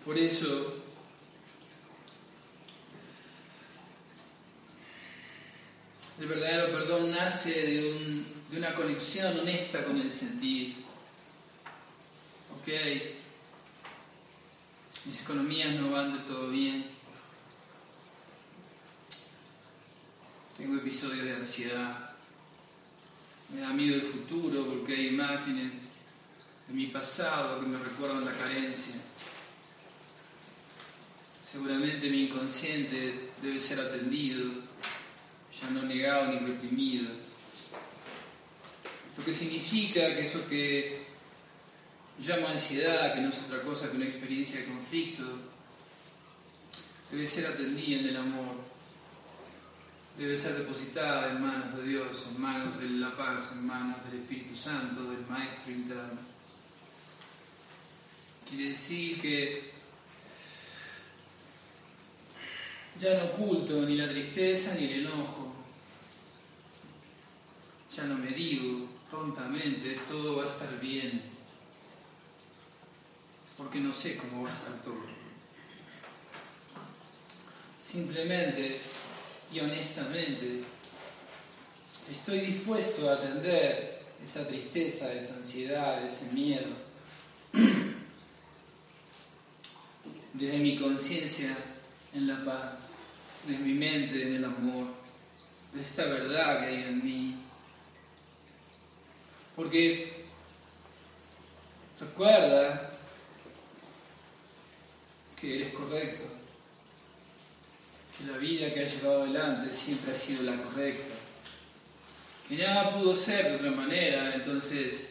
Por eso El verdadero perdón nace de, una conexión honesta con el sentir. Ok, mis economías no van de todo bien. Tengo episodios de ansiedad. Me da miedo el futuro porque hay imágenes de mi pasado que me recuerdan la carencia. Seguramente mi inconsciente debe ser atendido ya no negado ni reprimido. Lo que significa que eso que llamo ansiedad, que no es otra cosa que una experiencia de conflicto, debe ser atendida en el amor, debe ser depositada en manos de Dios, en manos de la paz, en manos del Espíritu Santo, del Maestro interno. Quiere decir que ya no oculto ni la tristeza ni el enojo, ya no me digo tontamente, todo va a estar bien, porque no sé cómo va a estar todo. Simplemente y honestamente estoy dispuesto a atender esa tristeza, esa ansiedad, ese miedo, desde mi conciencia en la paz, desde mi mente en el amor, de esta verdad que hay en mí, porque recuerda que eres correcto, que la vida que has llevado adelante siempre ha sido la correcta, que nada pudo ser de otra manera, entonces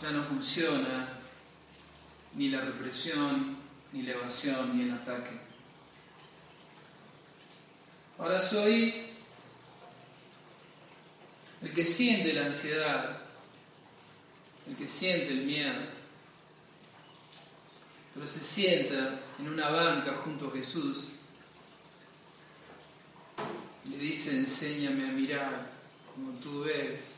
ya no funciona ni la represión, ni la evasión, ni el ataque. Ahora soy el que siente la ansiedad, el que siente el miedo, pero se sienta en una banca junto a Jesús y le dice, enséñame a mirar como tú ves.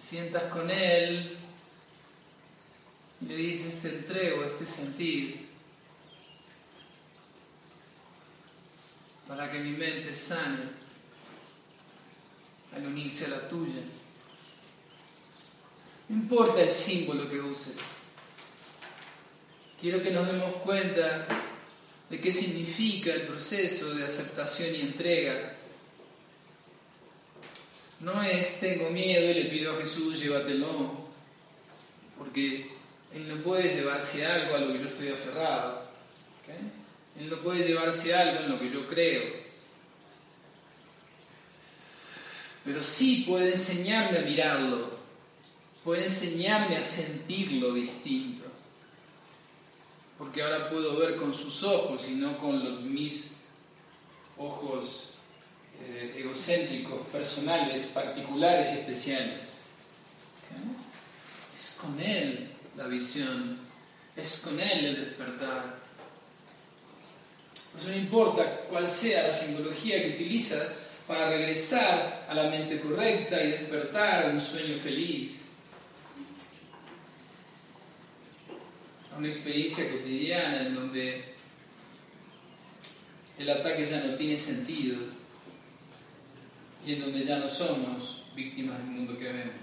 sientas con Él y le dices, te entrego este sentir para que mi mente sane al unirse a la tuya. No importa el símbolo que use. Quiero que nos demos cuenta de qué significa el proceso de aceptación y entrega. No es tengo miedo y le pido a Jesús llévatelo, porque Él no puede llevarse algo a lo que yo estoy aferrado. Él no puede llevarse algo en lo que yo creo. pero sí puede enseñarme a mirarlo, puede enseñarme a sentirlo distinto. porque ahora puedo ver con sus ojos y no con los, mis ojos eh, egocéntricos, personales, particulares y especiales. Es con Él la visión, es con Él el despertar. Por eso no importa cuál sea la simbología que utilizas para regresar a la mente correcta y despertar un sueño feliz. Una experiencia cotidiana en donde el ataque ya no tiene sentido y en donde ya no somos víctimas del mundo que vemos.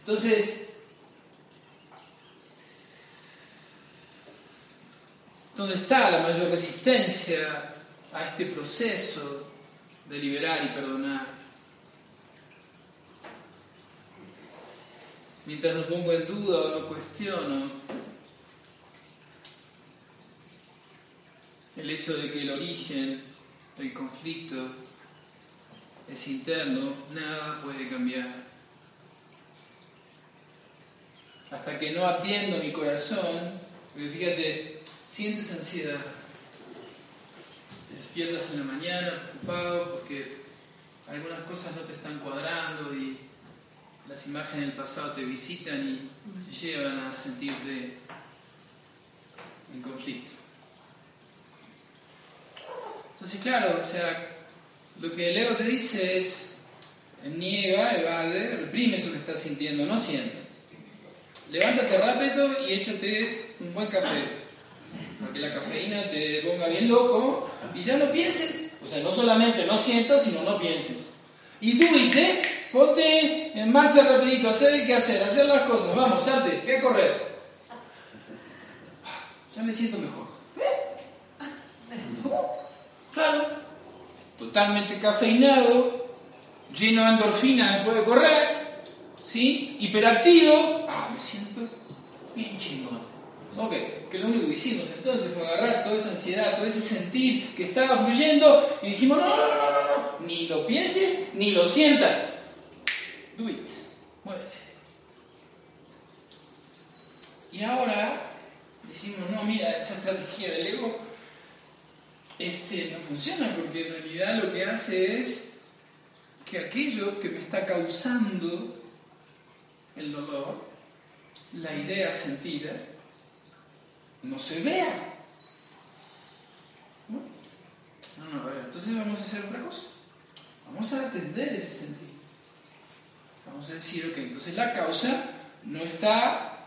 Entonces, ¿dónde está la mayor resistencia a este proceso de liberar y perdonar? Mientras no pongo en duda o no cuestiono el hecho de que el origen del conflicto es interno, nada puede cambiar. Hasta que no atiendo mi corazón, porque fíjate, sientes ansiedad, te despiertas en la mañana preocupado porque algunas cosas no te están cuadrando y las imágenes del pasado te visitan y te llevan a sentirte en conflicto. Entonces, claro, o sea, lo que el ego te dice es, niega, evade, reprime eso que estás sintiendo, no sientas. Levántate rápido y échate un buen café, para que la cafeína te ponga bien loco y ya no pienses. O sea, no solamente no sientas, sino no pienses. Y duite, ponte en marcha rapidito, hacer el que hacer, hacer las cosas. Vamos, salte, ve a correr. Ya me siento mejor. Claro, totalmente cafeinado, lleno de endorfina después de correr, ¿sí? Hiperactivo. Ah, me siento bien chingón. Ok, que lo único que hicimos entonces fue agarrar toda esa ansiedad, todo ese sentir que estaba fluyendo y dijimos, no, no, no, no, no, ni lo pienses ni lo sientas. Do it. Y ahora decimos, no, mira, esa estrategia del ego este, no funciona, porque en realidad lo que hace es que aquello que me está causando el dolor, la idea sentida, no se vea. ¿No? No, entonces vamos a hacer otra cosa. Vamos a atender ese sentido. Vamos a decir, ok, entonces la causa no está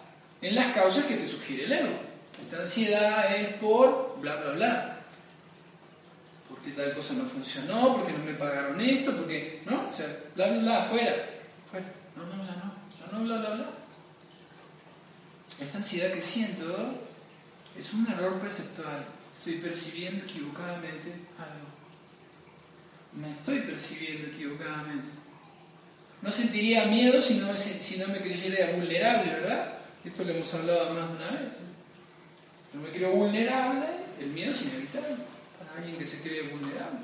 en las causas que te sugiere el ego. Esta ansiedad es por bla, bla, bla porque tal cosa no funcionó, porque no me pagaron esto, porque, ¿no? O sea, bla, bla, bla, fuera, fuera. No, no, ya no, ya no, bla, bla, bla. Esta ansiedad que siento es un error perceptual. Estoy percibiendo equivocadamente algo. Me estoy percibiendo equivocadamente. No sentiría miedo si no, me, si no me creyera vulnerable, ¿verdad? Esto lo hemos hablado más de una vez. No me creo vulnerable, el miedo es inevitable alguien que se cree vulnerable.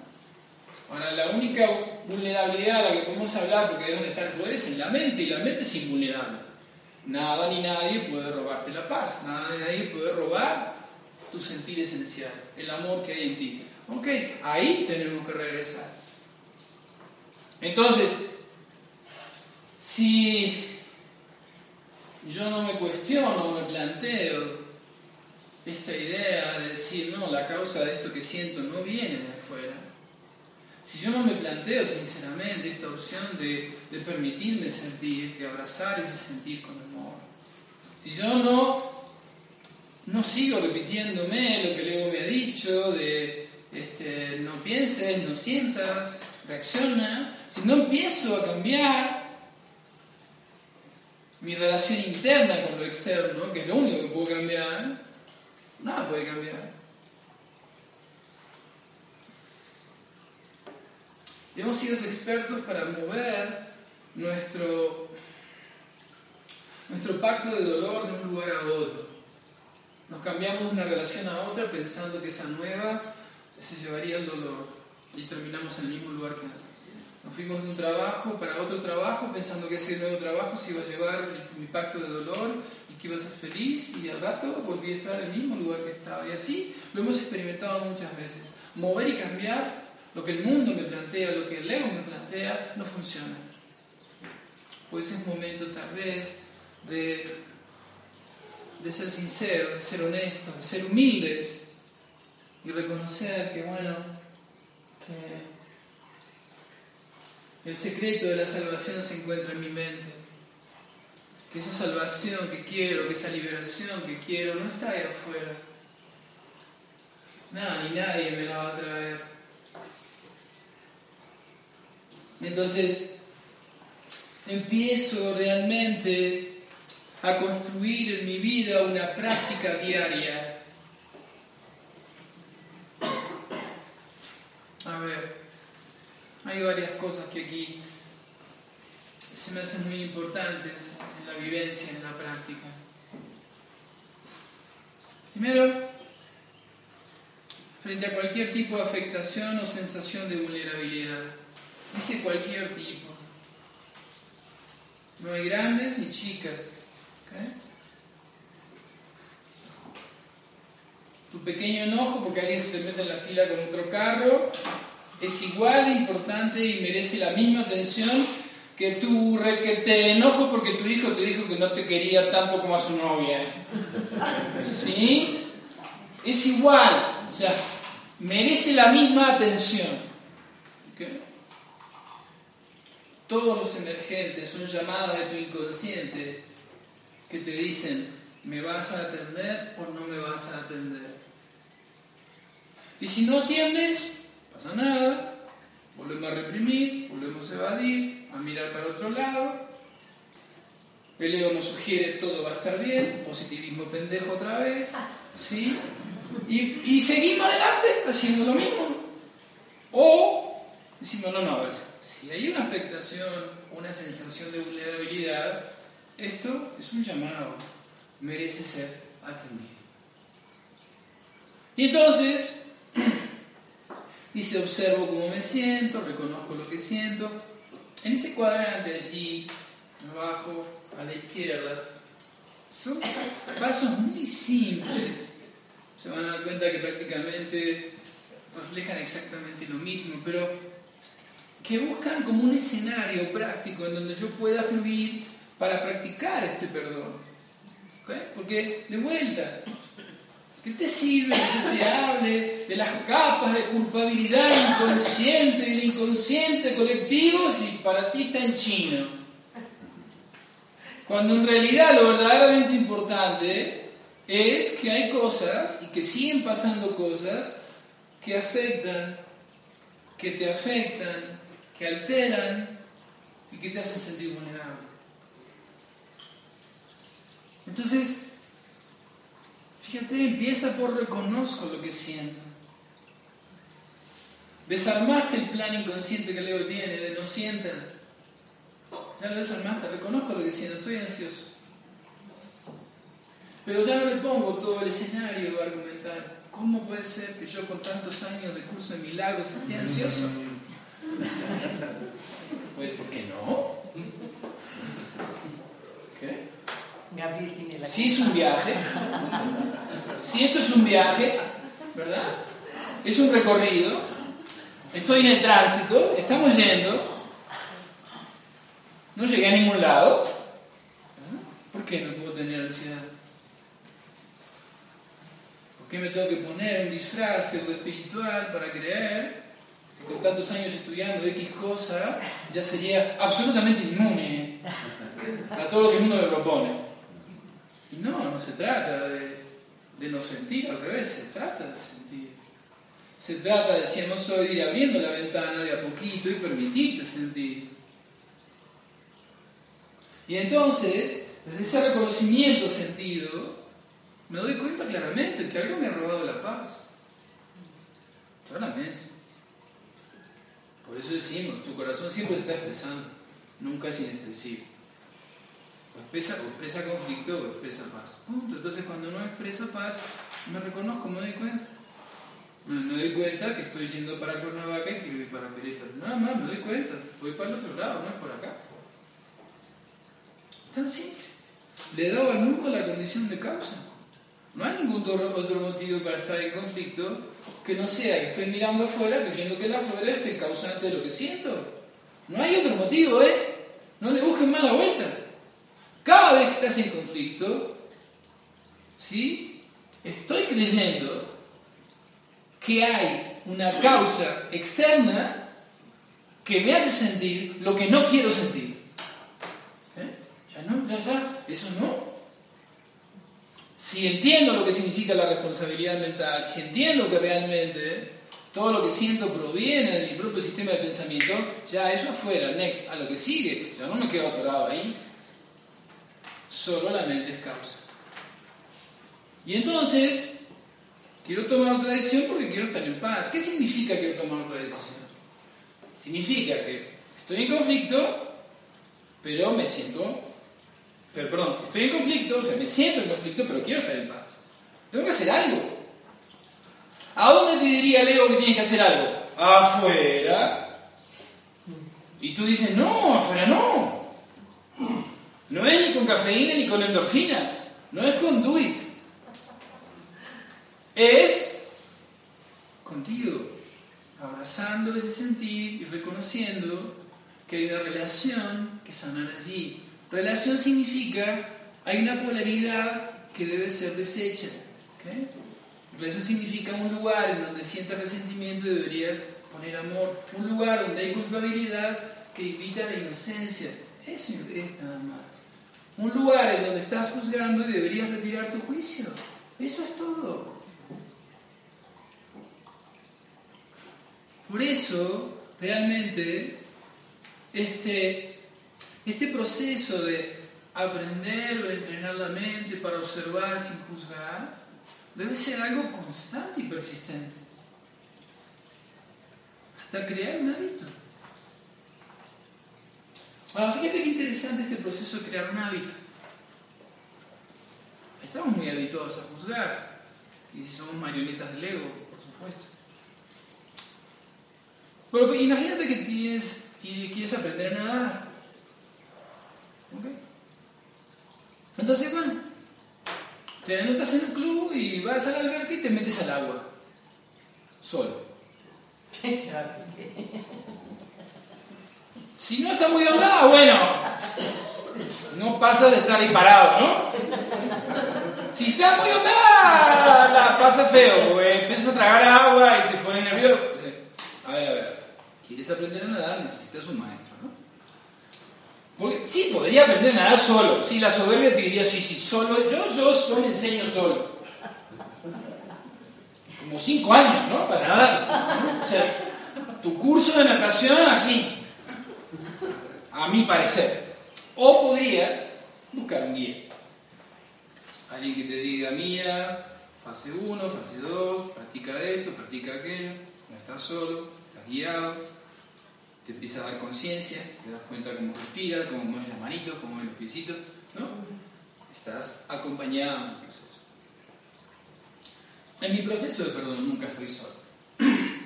Ahora, la única vulnerabilidad a la que podemos hablar, porque de dónde está el poder, es en la mente, y la mente es invulnerable. Nada ni nadie puede robarte la paz, nada ni nadie puede robar tu sentir esencial, el amor que hay en ti. Ok, ahí tenemos que regresar. Entonces, si yo no me cuestiono, me planteo esta idea de decir, no, la causa de esto que siento no viene de afuera. Si yo no me planteo sinceramente esta opción de, permitirme sentir, de abrazar ese sentir con amor, si yo no, no sigo repitiéndome lo que luego me ha dicho, de este, no pienses, no sientas, reacciona, si no empiezo a cambiar mi relación interna con lo externo, que es lo único que puedo cambiar, Nada puede cambiar. Hemos sido expertos para mover nuestro, nuestro pacto de dolor de un lugar a otro. Nos cambiamos de una relación a otra pensando que esa nueva se llevaría el dolor y terminamos en el mismo lugar que antes. Fuimos de un trabajo para otro trabajo pensando que ese nuevo trabajo se iba a llevar mi pacto de dolor y que iba a ser feliz y al rato volví a estar en el mismo lugar que estaba. Y así lo hemos experimentado muchas veces. Mover y cambiar lo que el mundo me plantea, lo que el ego me plantea, no funciona. Pues es momento tal vez de, de ser sinceros, de ser honestos, de ser humildes y reconocer que, bueno, que el secreto de la salvación se encuentra en mi mente. Que esa salvación que quiero, que esa liberación que quiero, no está ahí afuera. Nada, ni nadie me la va a traer. Entonces empiezo realmente a construir en mi vida una práctica diaria. A ver, hay varias cosas que aquí se me hacen muy importantes en la vivencia, en la práctica. Primero, frente a cualquier tipo de afectación o sensación de vulnerabilidad, dice cualquier tipo. No hay grandes ni chicas. Tu pequeño enojo porque alguien se te mete en la fila con otro carro es igual importante y merece la misma atención que tu que te enojo porque tu hijo te dijo que no te quería tanto como a su novia. ¿Sí? Es igual, o sea, merece la misma atención. Todos los emergentes son llamadas de tu inconsciente que te dicen, ¿me vas a atender o no me vas a atender? Y si no atiendes, pasa nada, volvemos a reprimir, volvemos a evadir, a mirar para otro lado. El ego nos sugiere todo va a estar bien, positivismo pendejo otra vez, ¿sí? Y, seguimos adelante haciendo lo mismo. O decimos, no, no, si hay una afectación, una sensación de vulnerabilidad, esto es un llamado, merece ser atendido. Y entonces, dice, observo cómo me siento, reconozco lo que siento. En ese cuadrante allí, abajo, a la izquierda, son pasos muy simples. Se van a dar cuenta que prácticamente reflejan exactamente lo mismo, pero que buscan como un escenario práctico en donde yo pueda fluir para practicar este perdón. Porque, de vuelta, ¿qué te sirve que te hable de las capas de culpabilidad inconsciente y del inconsciente colectivo si para ti está en chino? Cuando en realidad lo verdaderamente importante es que hay cosas y que siguen pasando cosas que afectan, que te afectan que alteran y que te hacen sentir vulnerable. Entonces, fíjate, empieza por reconozco lo que siento. Desarmaste el plan inconsciente que el ego tiene de no sientas. Ya lo desarmaste, reconozco lo que siento, estoy ansioso. Pero ya no le pongo todo el escenario a argumentar. ¿Cómo puede ser que yo con tantos años de curso de milagros esté ansioso? Pues, ¿por qué no? ¿Qué? Si es un viaje, si esto es un viaje, ¿verdad? Es un recorrido, estoy en el tránsito, estamos yendo, no llegué a ningún lado, ¿por qué no puedo tener ansiedad? ¿Por qué me tengo que poner un disfraz espiritual para creer con tantos años estudiando X cosa, ya sería absolutamente inmune a todo lo que el mundo me propone. Y no, no se trata de, no sentir, al revés, se trata de sentir. Se trata, decíamos hoy, de ir abriendo la ventana de a poquito y permitirte sentir. Y entonces, desde ese reconocimiento sentido, me doy cuenta claramente que algo me ha robado la paz. Claramente. Por eso decimos, tu corazón siempre está expresando, nunca es inexpresivo. O expresa, expresa conflicto o expresa paz. Entonces cuando no expresa paz, me reconozco, me doy cuenta. Me doy cuenta que estoy yendo para Cuernavaca y quiero ir para Querétaro. Nada más, me doy cuenta. Voy para el otro lado, no es por acá. Tan simple. Le dado al mundo la condición de causa. No hay ningún otro motivo para estar en conflicto que no sea que estoy mirando afuera, creyendo que el afuera es el causante de lo que siento. No hay otro motivo, ¿eh? No le busquen más la vuelta. Cada vez que estás en conflicto, ¿sí? Estoy creyendo que hay una causa externa que me hace sentir lo que no quiero sentir. ¿Eh? Ya no, ya está, eso no. Si entiendo lo que significa la responsabilidad mental, si entiendo que realmente todo lo que siento proviene de mi propio sistema de pensamiento, ya eso afuera, next, a lo que sigue, ya no me quedo atorado ahí. Solo la mente es causa. Y entonces, quiero tomar otra decisión porque quiero estar en paz. ¿Qué significa quiero tomar otra decisión? Significa que estoy en conflicto, pero me siento, pero, perdón, estoy en conflicto, o sea, me siento en conflicto, pero quiero estar en paz. Tengo que hacer algo. ¿A dónde te diría Leo que tienes que hacer algo? Afuera. Y tú dices, no, afuera no. No es ni con cafeína ni con endorfinas. No es con es contigo, abrazando ese sentir y reconociendo que hay una relación que sanar allí. Relación significa, hay una polaridad que debe ser deshecha. Relación significa un lugar en donde sientas resentimiento y deberías poner amor. Un lugar donde hay culpabilidad que invita a la inocencia. Eso es nada más. Un lugar en donde estás juzgando y deberías retirar tu juicio. Eso es todo. Por eso, realmente, este, este proceso de aprender o entrenar la mente para observar sin juzgar, debe ser algo constante y persistente. Hasta crear un hábito. Ahora, fíjate qué interesante este proceso de crear un hábito. Estamos muy habituados a juzgar, y si somos marionetas del ego, por supuesto. Pero imagínate que tienes, quieres aprender a nadar. ¿Okay? Entonces, bueno, te anotas en un club y vas al albergue y te metes al agua. Solo. Si no está muy ahogada, bueno, no pasa de estar ahí parado, ¿no? Si está muy ahogada, la pasa feo, porque empieza a tragar agua y se pone nervioso. A ver, a ver quieres aprender a nadar, necesitas un maestro, ¿no? Porque sí, podría aprender a nadar solo. Sí, la soberbia te diría, sí, sí, solo. Yo, yo solo enseño solo. Como cinco años, ¿no? Para nadar. O sea, tu curso de natación así. A mi parecer. O podrías buscar un guía. Alguien que te diga, mía, fase 1, fase 2, practica esto, practica aquello, no estás solo, estás guiado te empieza a dar conciencia, te das cuenta cómo respiras, cómo mueves las manitos, cómo mueves los piecitos, ¿no? Estás acompañado en el proceso. En mi proceso de perdón nunca estoy solo.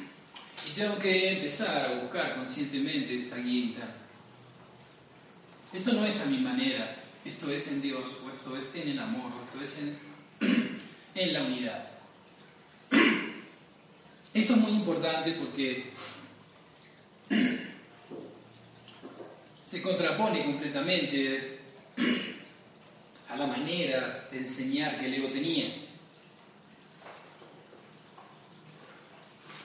Y tengo que empezar a buscar conscientemente esta guía interna. Esto no es a mi manera, esto es en Dios, o esto es en el amor, o esto es en, en la unidad. Esto es muy importante porque se contrapone completamente a la manera de enseñar que el ego tenía.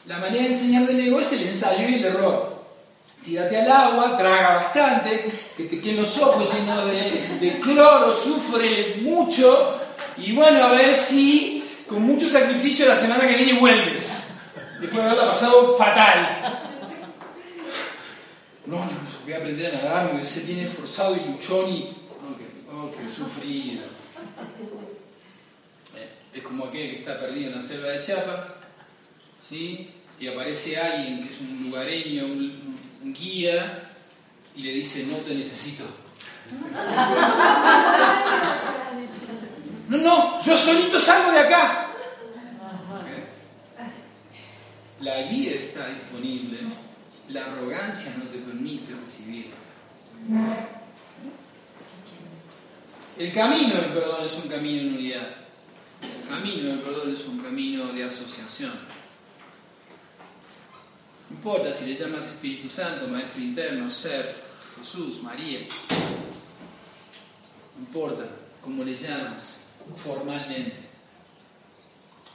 La manera de enseñar del ego es el ensayo y el error. Tírate al agua, traga bastante, que te queden los ojos llenos de, cloro, sufre mucho, y bueno, a ver si con mucho sacrificio la semana que viene vuelves, después de haberla pasado fatal. No, no, voy a aprender a nadar, me ser bien esforzado y luchón y. Oh, qué, sufrido. Eh, es como aquel que está perdido en la selva de Chiapas, ¿sí? Y aparece alguien que es un lugareño, un, guía, y le dice: No te necesito. No, no, yo solito salgo de acá. La guía está disponible, la arrogancia no te permite recibirla. El camino del perdón es un camino en unidad. El camino del perdón es un camino de asociación. No importa si le llamas Espíritu Santo, Maestro Interno, Ser, Jesús, María. No importa cómo le llamas formalmente.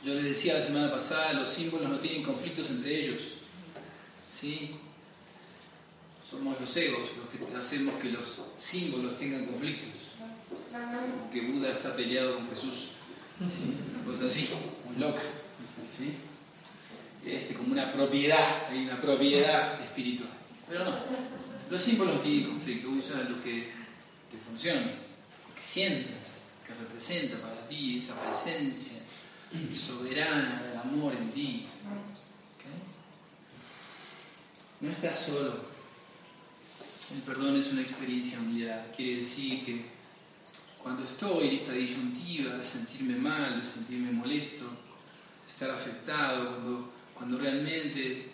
Yo les decía la semana pasada, los símbolos no tienen conflictos entre ellos. ¿Sí? Somos los egos los que hacemos que los símbolos tengan conflictos. Como que Buda está peleado con Jesús. Una cosa así, muy loca. ¿Sí? Este, como una propiedad, hay una propiedad espiritual. Pero no, los símbolos no tienen conflicto, usa lo que te funciona, lo que sientas, que representa para ti esa presencia soberana del amor en ti. No estás solo. El perdón es una experiencia unidad. Quiere decir que cuando estoy en esta disyuntiva de sentirme mal, de sentirme molesto, estar afectado, cuando, cuando realmente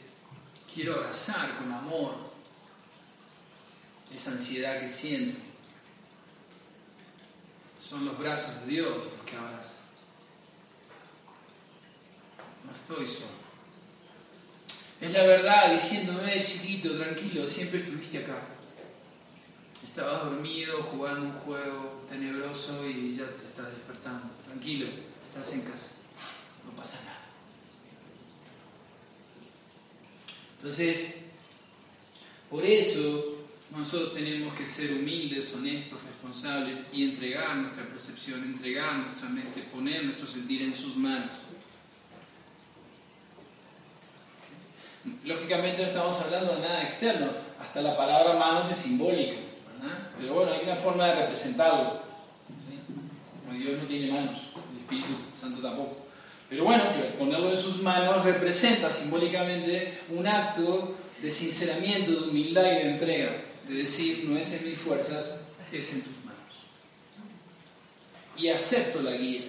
quiero abrazar con amor esa ansiedad que siento, son los brazos de Dios los que abrazan. No estoy solo. Es la verdad diciéndome, chiquito, tranquilo, siempre estuviste acá. Estabas dormido jugando un juego tenebroso y ya te estás despertando. Tranquilo, estás en casa. No pasa nada. Entonces, por eso nosotros tenemos que ser humildes, honestos, responsables y entregar nuestra percepción, entregar nuestra mente, poner nuestro sentir en sus manos. Lógicamente no estamos hablando de nada externo, hasta la palabra manos es simbólica, ¿verdad? Pero bueno, hay una forma de representarlo. Dios no tiene manos, el Espíritu Santo tampoco. Pero bueno, ponerlo en sus manos representa simbólicamente un acto de sinceramiento, de humildad y de entrega, de decir, no es en mis fuerzas, es en tus manos. Y acepto la guía.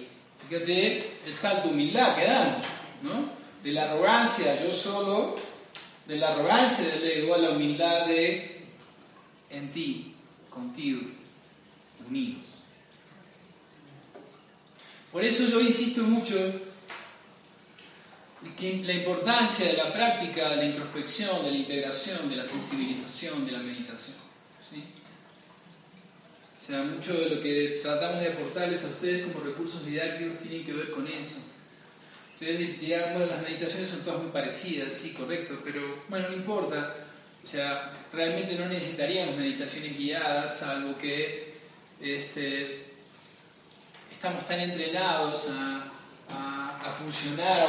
Fíjate el salto de humildad que damos, ¿no? de la arrogancia, yo solo, de la arrogancia del ego a la humildad de en ti, contigo, unidos. Por eso yo insisto mucho la importancia de la práctica de la introspección, de la integración, de la sensibilización, de la meditación. O sea, mucho de lo que tratamos de aportarles a ustedes como recursos didácticos tiene que ver con eso Ustedes dirán, bueno, las meditaciones son todas muy parecidas, sí, correcto, pero bueno, no importa. O sea, realmente no necesitaríamos meditaciones guiadas, salvo que este, estamos tan entrenados a, funcionar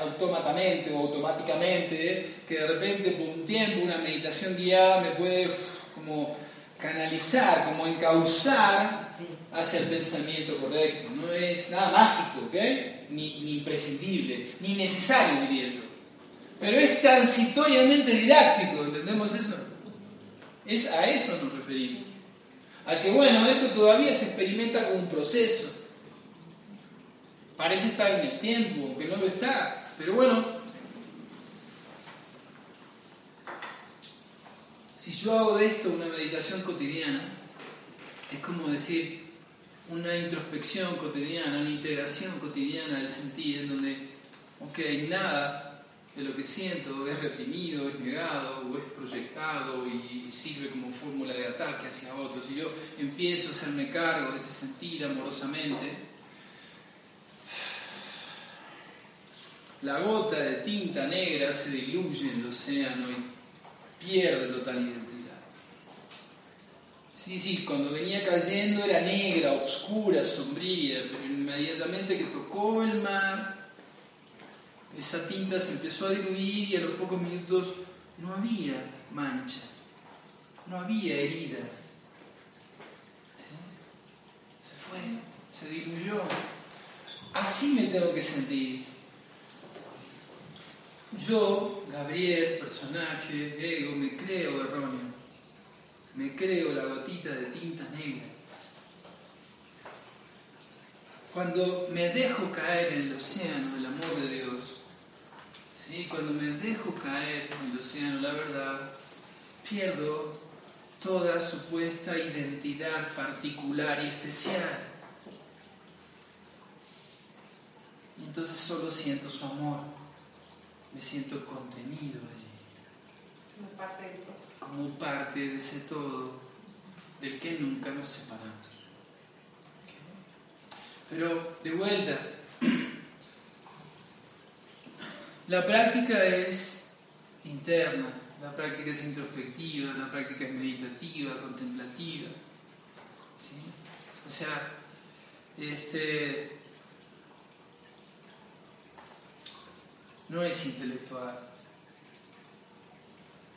automáticamente o automáticamente que de repente por un tiempo una meditación guiada me puede como canalizar, como encauzar hacia el pensamiento correcto. No es nada mágico, ¿ok? Ni, ni imprescindible, ni necesario, diría yo. Pero es transitoriamente didáctico, ¿entendemos eso? Es a eso nos referimos. A que, bueno, esto todavía se experimenta como un proceso. Parece estar en el tiempo, que no lo está. Pero bueno, si yo hago de esto una meditación cotidiana, es como decir una introspección cotidiana, una integración cotidiana del sentir, en donde, ok, nada de lo que siento es reprimido, es negado o es proyectado y sirve como fórmula de ataque hacia otros. Y yo empiezo a hacerme cargo de ese sentir amorosamente, la gota de tinta negra se diluye en el océano y pierde totalidad Sí, sí, cuando venía cayendo era negra, oscura, sombría, pero inmediatamente que tocó el mar, esa tinta se empezó a diluir y a los pocos minutos no había mancha, no había herida. Se fue, se diluyó. Así me tengo que sentir. Yo, Gabriel, personaje, ego, me creo erróneo me creo la gotita de tinta negra. Cuando me dejo caer en el océano del amor de Dios, ¿sí? Cuando me dejo caer en el océano la verdad, pierdo toda supuesta identidad particular y especial. Y entonces solo siento su amor, me siento contenido allí. Como parte del todo. Como parte de ese todo del que nunca nos separamos. Pero de vuelta, la práctica es interna, la práctica es introspectiva, la práctica es meditativa, contemplativa. ¿sí? O sea, este, no es intelectual.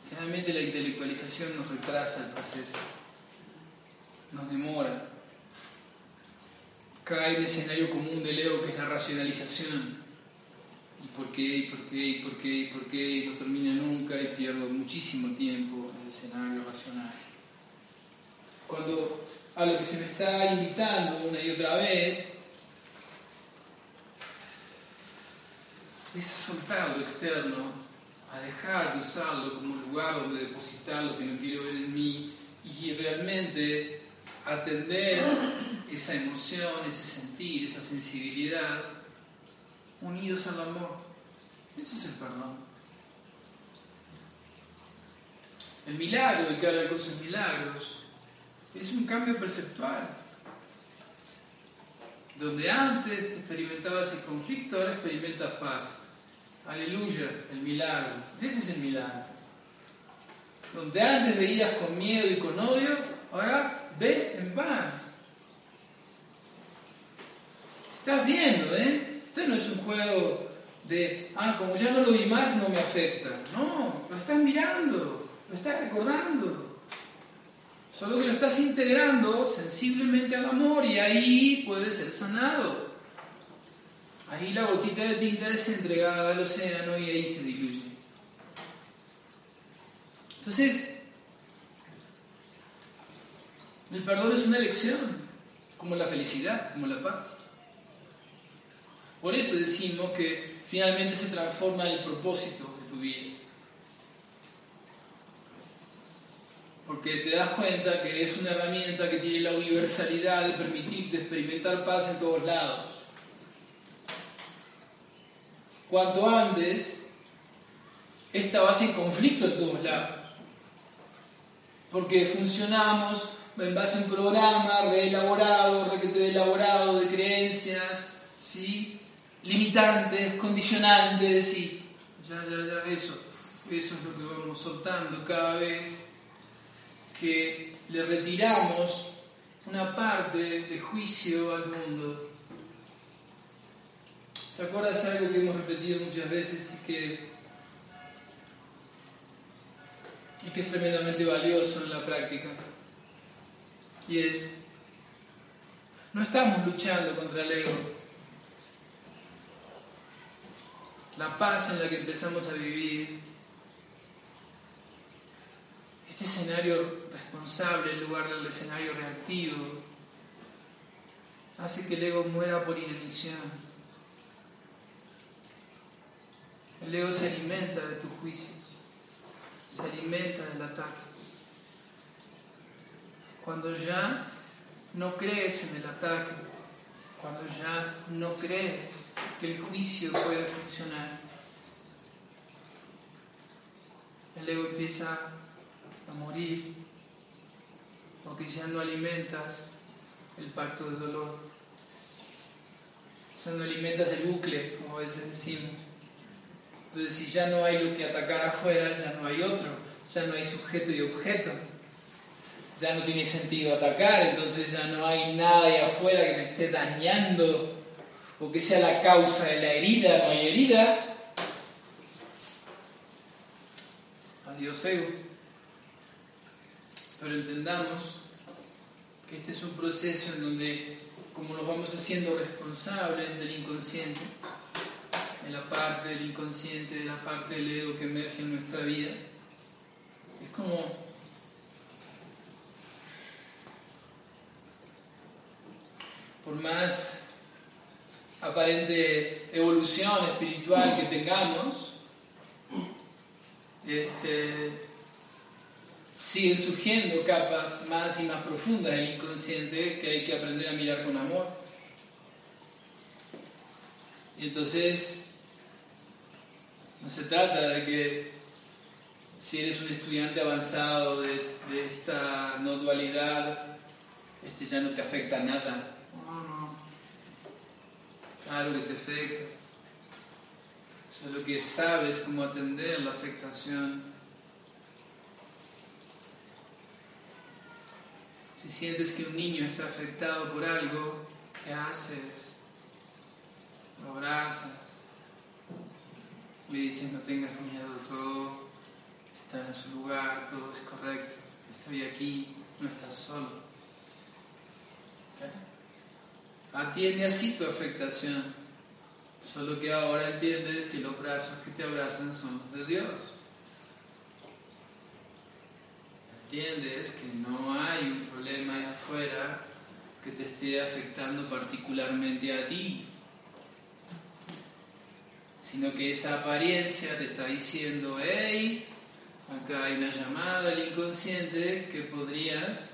Generalmente la intelectualización nos retrasa el proceso, nos demora. Cae el escenario común del ego que es la racionalización. ¿Y por qué? ¿Y por qué? ¿Y por qué? ¿Y por qué? Y no termina nunca y pierdo muchísimo tiempo en el escenario racional. Cuando a lo que se me está invitando una y otra vez es a soltar lo externo, a dejar de usarlo como lugar donde depositar lo que no quiero ver en mí y realmente atender esa emoción, ese sentir, esa sensibilidad unidos al amor. Eso es el perdón. El milagro del que habla con milagros es un cambio perceptual. Donde antes experimentabas el conflicto, ahora experimentas paz. Aleluya, el milagro. Ese es el milagro. Donde antes veías con miedo y con odio, ahora ves en paz. Estás viendo, ¿eh? Esto no es un juego de, ah, como ya no lo vi más, no me afecta. No, lo estás mirando, lo estás recordando. Solo que lo estás integrando sensiblemente al amor y ahí puede ser sanado. Ahí la gotita de tinta es entregada al océano y ahí se diluye. Entonces, el perdón es una elección, como la felicidad, como la paz. Por eso decimos que finalmente se transforma en el propósito de tu vida. Porque te das cuenta que es una herramienta que tiene la universalidad de permitirte experimentar paz en todos lados. Cuanto antes, esta base en conflicto en todos lados. Porque funcionamos en base a un programa reelaborado, requete elaborado de creencias, ¿sí? limitantes, condicionantes y ya, ya, ya, eso, eso es lo que vamos soltando cada vez que le retiramos una parte de juicio al mundo. ¿Te acuerdas algo que hemos repetido muchas veces y que, y que es tremendamente valioso en la práctica? Y es, no estamos luchando contra el ego. La paz en la que empezamos a vivir, este escenario responsable en lugar del escenario reactivo, hace que el ego muera por inanición. El ego se alimenta de tus juicios, se alimenta del ataque. Cuando ya no crees en el ataque, cuando ya no crees que el juicio puede funcionar, el ego empieza a morir porque ya no alimentas el pacto de dolor, ya no alimentas el bucle, como a veces decimos. Entonces, si ya no hay lo que atacar afuera, ya no hay otro, ya no hay sujeto y objeto ya no tiene sentido atacar, entonces ya no hay nada ahí afuera que me esté dañando o que sea la causa de la herida, no hay herida. Adiós ego. Pero entendamos que este es un proceso en donde, como nos vamos haciendo responsables del inconsciente, de la parte del inconsciente, de la parte del ego que emerge en nuestra vida, es como por más aparente evolución espiritual que tengamos, este, siguen surgiendo capas más y más profundas del inconsciente que hay que aprender a mirar con amor. Y entonces, no se trata de que si eres un estudiante avanzado de, de esta no dualidad, este ya no te afecta nada. No, no. Claro que te afecta. Solo que sabes cómo atender la afectación. Si sientes que un niño está afectado por algo, ¿qué haces? Lo abrazas. Le dices, no tengas miedo, todo está en su lugar, todo es correcto. Estoy aquí, no estás solo. Atiende así tu afectación. Solo que ahora entiendes que los brazos que te abrazan son los de Dios. Entiendes que no hay un problema ahí afuera que te esté afectando particularmente a ti, sino que esa apariencia te está diciendo, hey, acá hay una llamada al inconsciente que podrías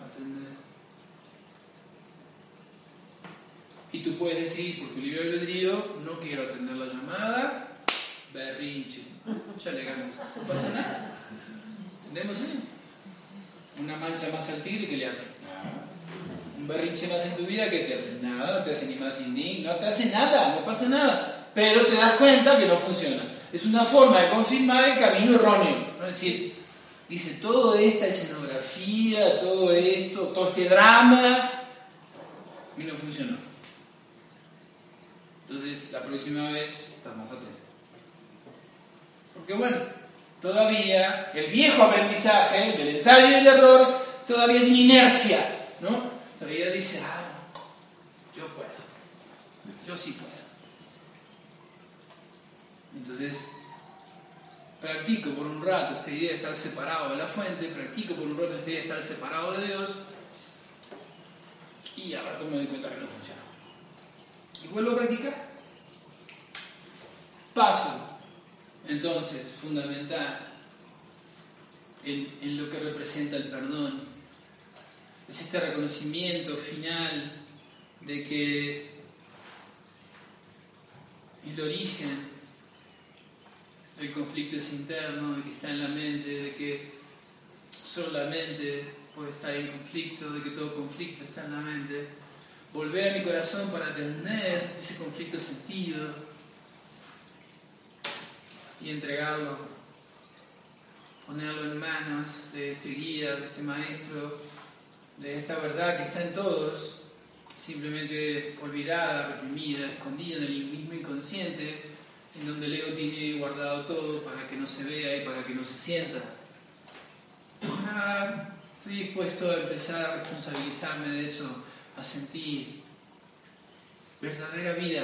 atender. Y tú puedes decir, por tu libre albedrío, no quiero atender la llamada, berrinche, ya le ganas, no pasa nada. ¿Entendemos eso? Una mancha más al tigre que le hace Un berrinche más en tu vida que te hace nada, no te hace ni más indigno, no te hace nada, no pasa nada. Pero te das cuenta que no funciona. Es una forma de confirmar el camino erróneo. Es decir, dice, toda esta escenografía, todo esto, todo este drama, y no funcionó. Entonces, la próxima vez estás más atento. Porque bueno, todavía el viejo aprendizaje del ensayo y el error todavía tiene inercia, ¿no? Todavía dice, ah, yo puedo, yo sí puedo. Entonces, practico por un rato esta idea de estar separado de la fuente, practico por un rato esta idea de estar separado de Dios, y a rato me doy cuenta que no funciona. Y vuelvo a practicar. Paso, entonces, fundamental en, en lo que representa el perdón. Es este reconocimiento final de que el origen del conflicto es interno, de que está en la mente, de que solo la mente puede estar en conflicto, de que todo conflicto está en la mente. Volver a mi corazón para atender ese conflicto sentido y entregarlo, ponerlo en manos de este guía, de este maestro, de esta verdad que está en todos, simplemente olvidada, reprimida, escondida en el mismo inconsciente, en donde el ego tiene guardado todo para que no se vea y para que no se sienta. Ahora estoy dispuesto a empezar a responsabilizarme de eso a sentir verdadera vida.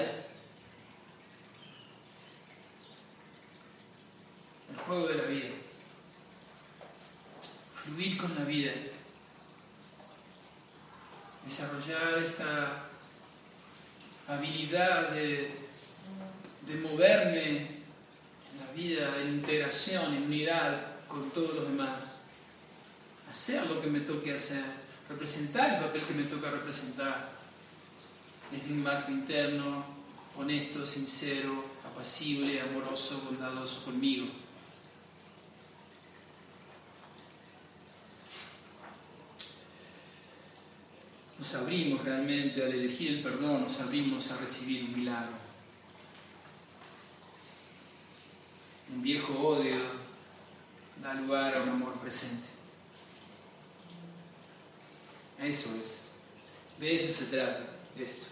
El juego de la vida. Fluir con la vida. Desarrollar esta habilidad de, de moverme en la vida, en integración, en unidad con todos los demás. Hacer lo que me toque hacer representar el papel que me toca representar desde un marco interno, honesto, sincero, apacible, amoroso, bondadoso conmigo. Nos abrimos realmente al elegir el perdón, nos abrimos a recibir un milagro. Un viejo odio da lugar a un amor presente. Eso es. De eso se trata esto.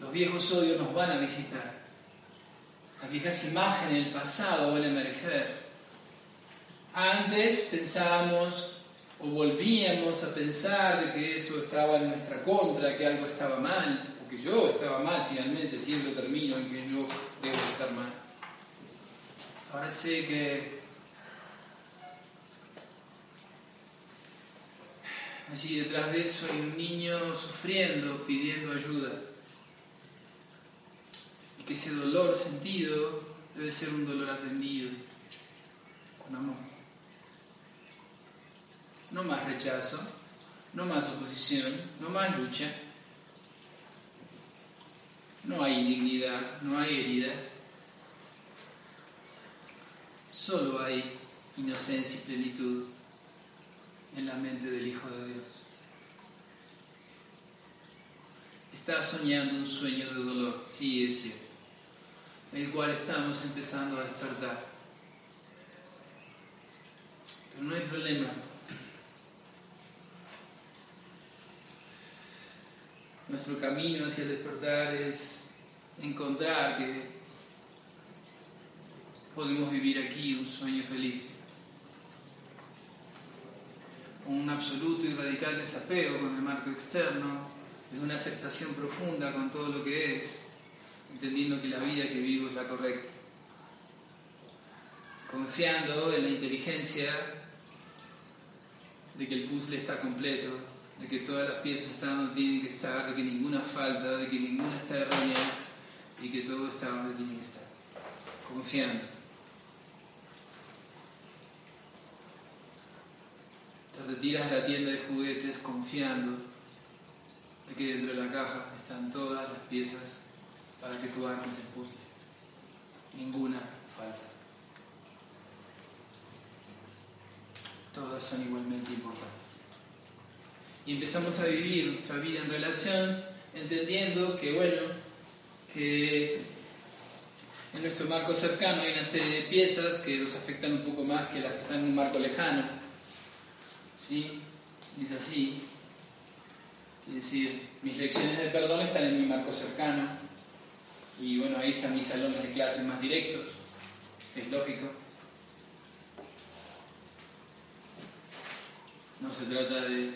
Los viejos odios nos van a visitar. Las viejas imágenes del pasado van a emerger. Antes pensábamos o volvíamos a pensar de que eso estaba en nuestra contra, que algo estaba mal, o que yo estaba mal finalmente, siempre termino en que yo debo estar mal. Sé que Allí detrás de eso hay un niño sufriendo, pidiendo ayuda. Y que ese dolor sentido debe ser un dolor atendido con amor. No más rechazo, no más oposición, no más lucha. No hay indignidad, no hay herida. Solo hay inocencia y plenitud en la mente del Hijo de Dios. Está soñando un sueño de dolor, sí es cierto, el cual estamos empezando a despertar. Pero no hay problema. Nuestro camino hacia despertar es encontrar que podemos vivir aquí un sueño feliz. Un absoluto y radical desapego con el marco externo, es una aceptación profunda con todo lo que es, entendiendo que la vida que vivo es la correcta. Confiando en la inteligencia de que el puzzle está completo, de que todas las piezas están donde tienen que estar, de que ninguna falta, de que ninguna está errónea y que todo está donde tiene que estar. Confiando. Retiras de la tienda de juguetes confiando de que dentro de la caja están todas las piezas para que tú armes el puzzle. Ninguna falta. Todas son igualmente importantes. Y empezamos a vivir nuestra vida en relación, entendiendo que, bueno, que en nuestro marco cercano hay una serie de piezas que nos afectan un poco más que las que están en un marco lejano. ¿Sí? Es así. Es decir, mis lecciones de perdón están en mi marco cercano. Y bueno, ahí están mis salones de clases más directos. Es lógico. No se trata de,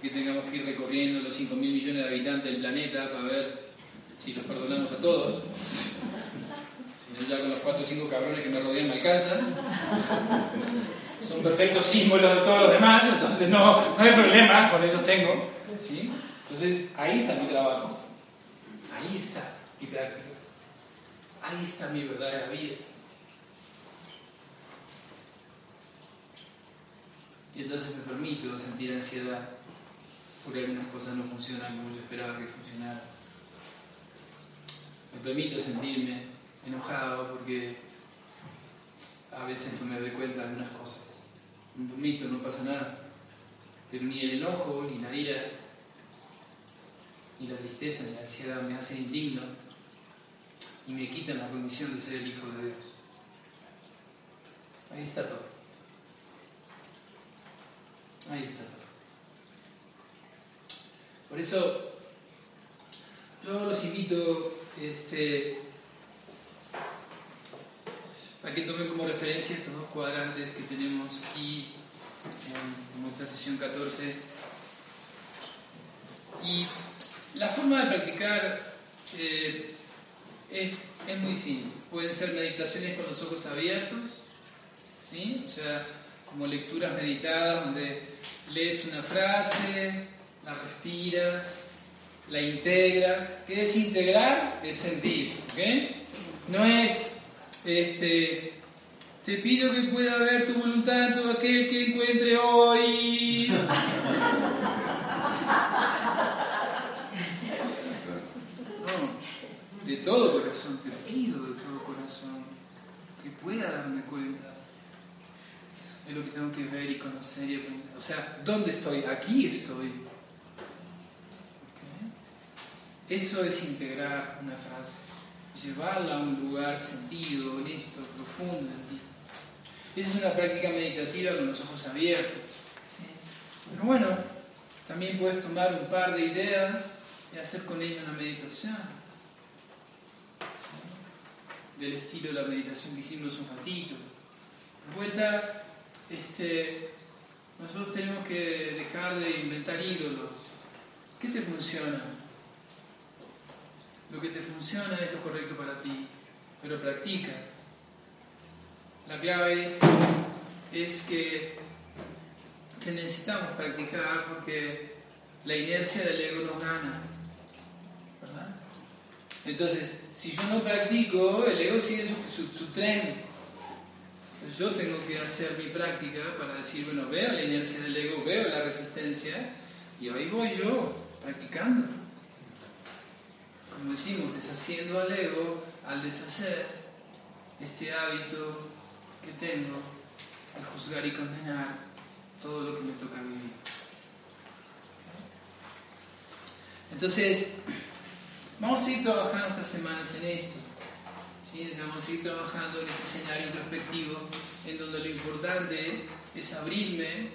que tengamos que ir recorriendo los 5 mil millones de habitantes del planeta para ver si los perdonamos a todos. Sino ya con los 4 o 5 cabrones que me rodean me alcanzan. Son perfectos símbolos de todos los demás, entonces no, no hay problema, con esos tengo. Entonces ahí está mi trabajo. Ahí está mi práctica. Ahí está mi verdadera vida. Y entonces me permito sentir ansiedad porque algunas cosas no funcionan como yo esperaba que funcionaran. Me permito sentirme enojado porque a veces no me doy cuenta de algunas cosas. Permito, no pasa nada. Pero ni el enojo, ni la ira, ni la tristeza, ni la ansiedad me hacen indigno y me quitan la condición de ser el Hijo de Dios. Ahí está todo. Ahí está todo. Por eso yo los invito este, a que tomen como referencia estos dos cuadrantes que tenemos aquí en nuestra sesión 14. Y la forma de practicar eh, es, es, muy simple. Pueden ser meditaciones con los ojos abiertos, ¿sí? o sea, como lecturas meditadas donde lees una frase, la respiras, la integras. ¿Qué es integrar? Es sentir. ¿okay? No es, este, te pido que pueda ver tu voluntad en todo aquel que encuentre hoy. No, de todo corazón, te pido de todo corazón que pueda darme cuenta de lo que tengo que ver y conocer y aprender. O sea, ¿dónde estoy? Aquí estoy. Eso es integrar una frase, llevarla a un lugar sentido, honesto, profundo en ti. Esa es una práctica meditativa con los ojos abiertos. Pero bueno, también puedes tomar un par de ideas y hacer con ellas una meditación. Del estilo de la meditación que hicimos un ratito. De vuelta, este, nosotros tenemos que dejar de inventar ídolos. ¿Qué te funciona? Lo que te funciona es lo correcto para ti, pero practica. La clave es que, necesitamos practicar porque la inercia del ego nos gana. ¿verdad? Entonces, si yo no practico, el ego sigue su, su, tren. yo tengo que hacer mi práctica para decir, bueno, veo la inercia del ego, veo la resistencia, y ahí voy yo, practicando. Como decimos, deshaciendo al ego, al deshacer este hábito que tengo de juzgar y condenar todo lo que me toca vivir. Entonces, vamos a ir trabajando estas semanas en esto. ¿sí? Vamos a ir trabajando en este escenario introspectivo en donde lo importante es abrirme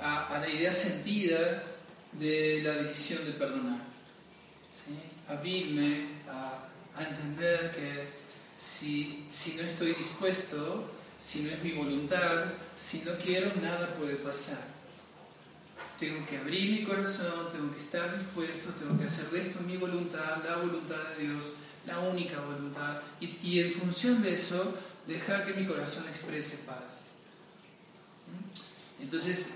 a, la idea sentida de la decisión de perdonar. Abrirme a, entender que si, si no estoy dispuesto, si no es mi voluntad, si no quiero, nada puede pasar tengo que abrir mi corazón, tengo que estar dispuesto, tengo que hacer de esto mi voluntad, la voluntad de Dios, la única voluntad, y, en función de eso, dejar que mi corazón exprese paz. ¿Mm? Entonces,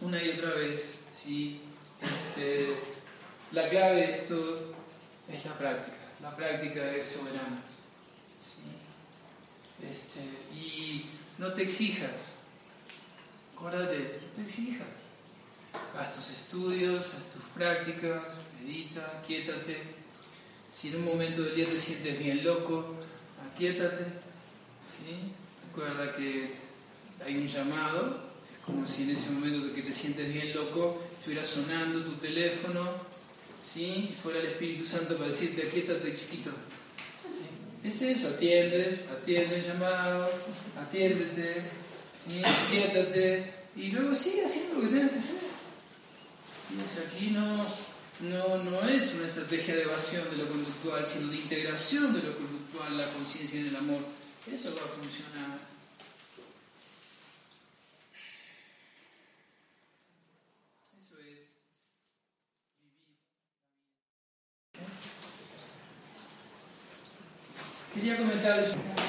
una y otra vez, ¿sí? Este, la clave de esto es la práctica, la práctica es soberana. Este, y no te exijas, acuérdate, no te exijas haz tus estudios, haz tus prácticas, medita, quiétate. Si en un momento del día te sientes bien loco, aquíétate. ¿sí? Recuerda que hay un llamado, es como si en ese momento que te sientes bien loco estuviera sonando tu teléfono ¿sí? fuera el Espíritu Santo para decirte aquíétate chiquito. Es eso, atiende, atiende el llamado, atiéndete, ¿sí? y luego sigue haciendo lo que tienes que hacer aquí no, no, no es una estrategia de evasión de lo conductual, sino de integración de lo conductual, la conciencia en el amor. Eso va a funcionar. Eso es vivir Quería comentarles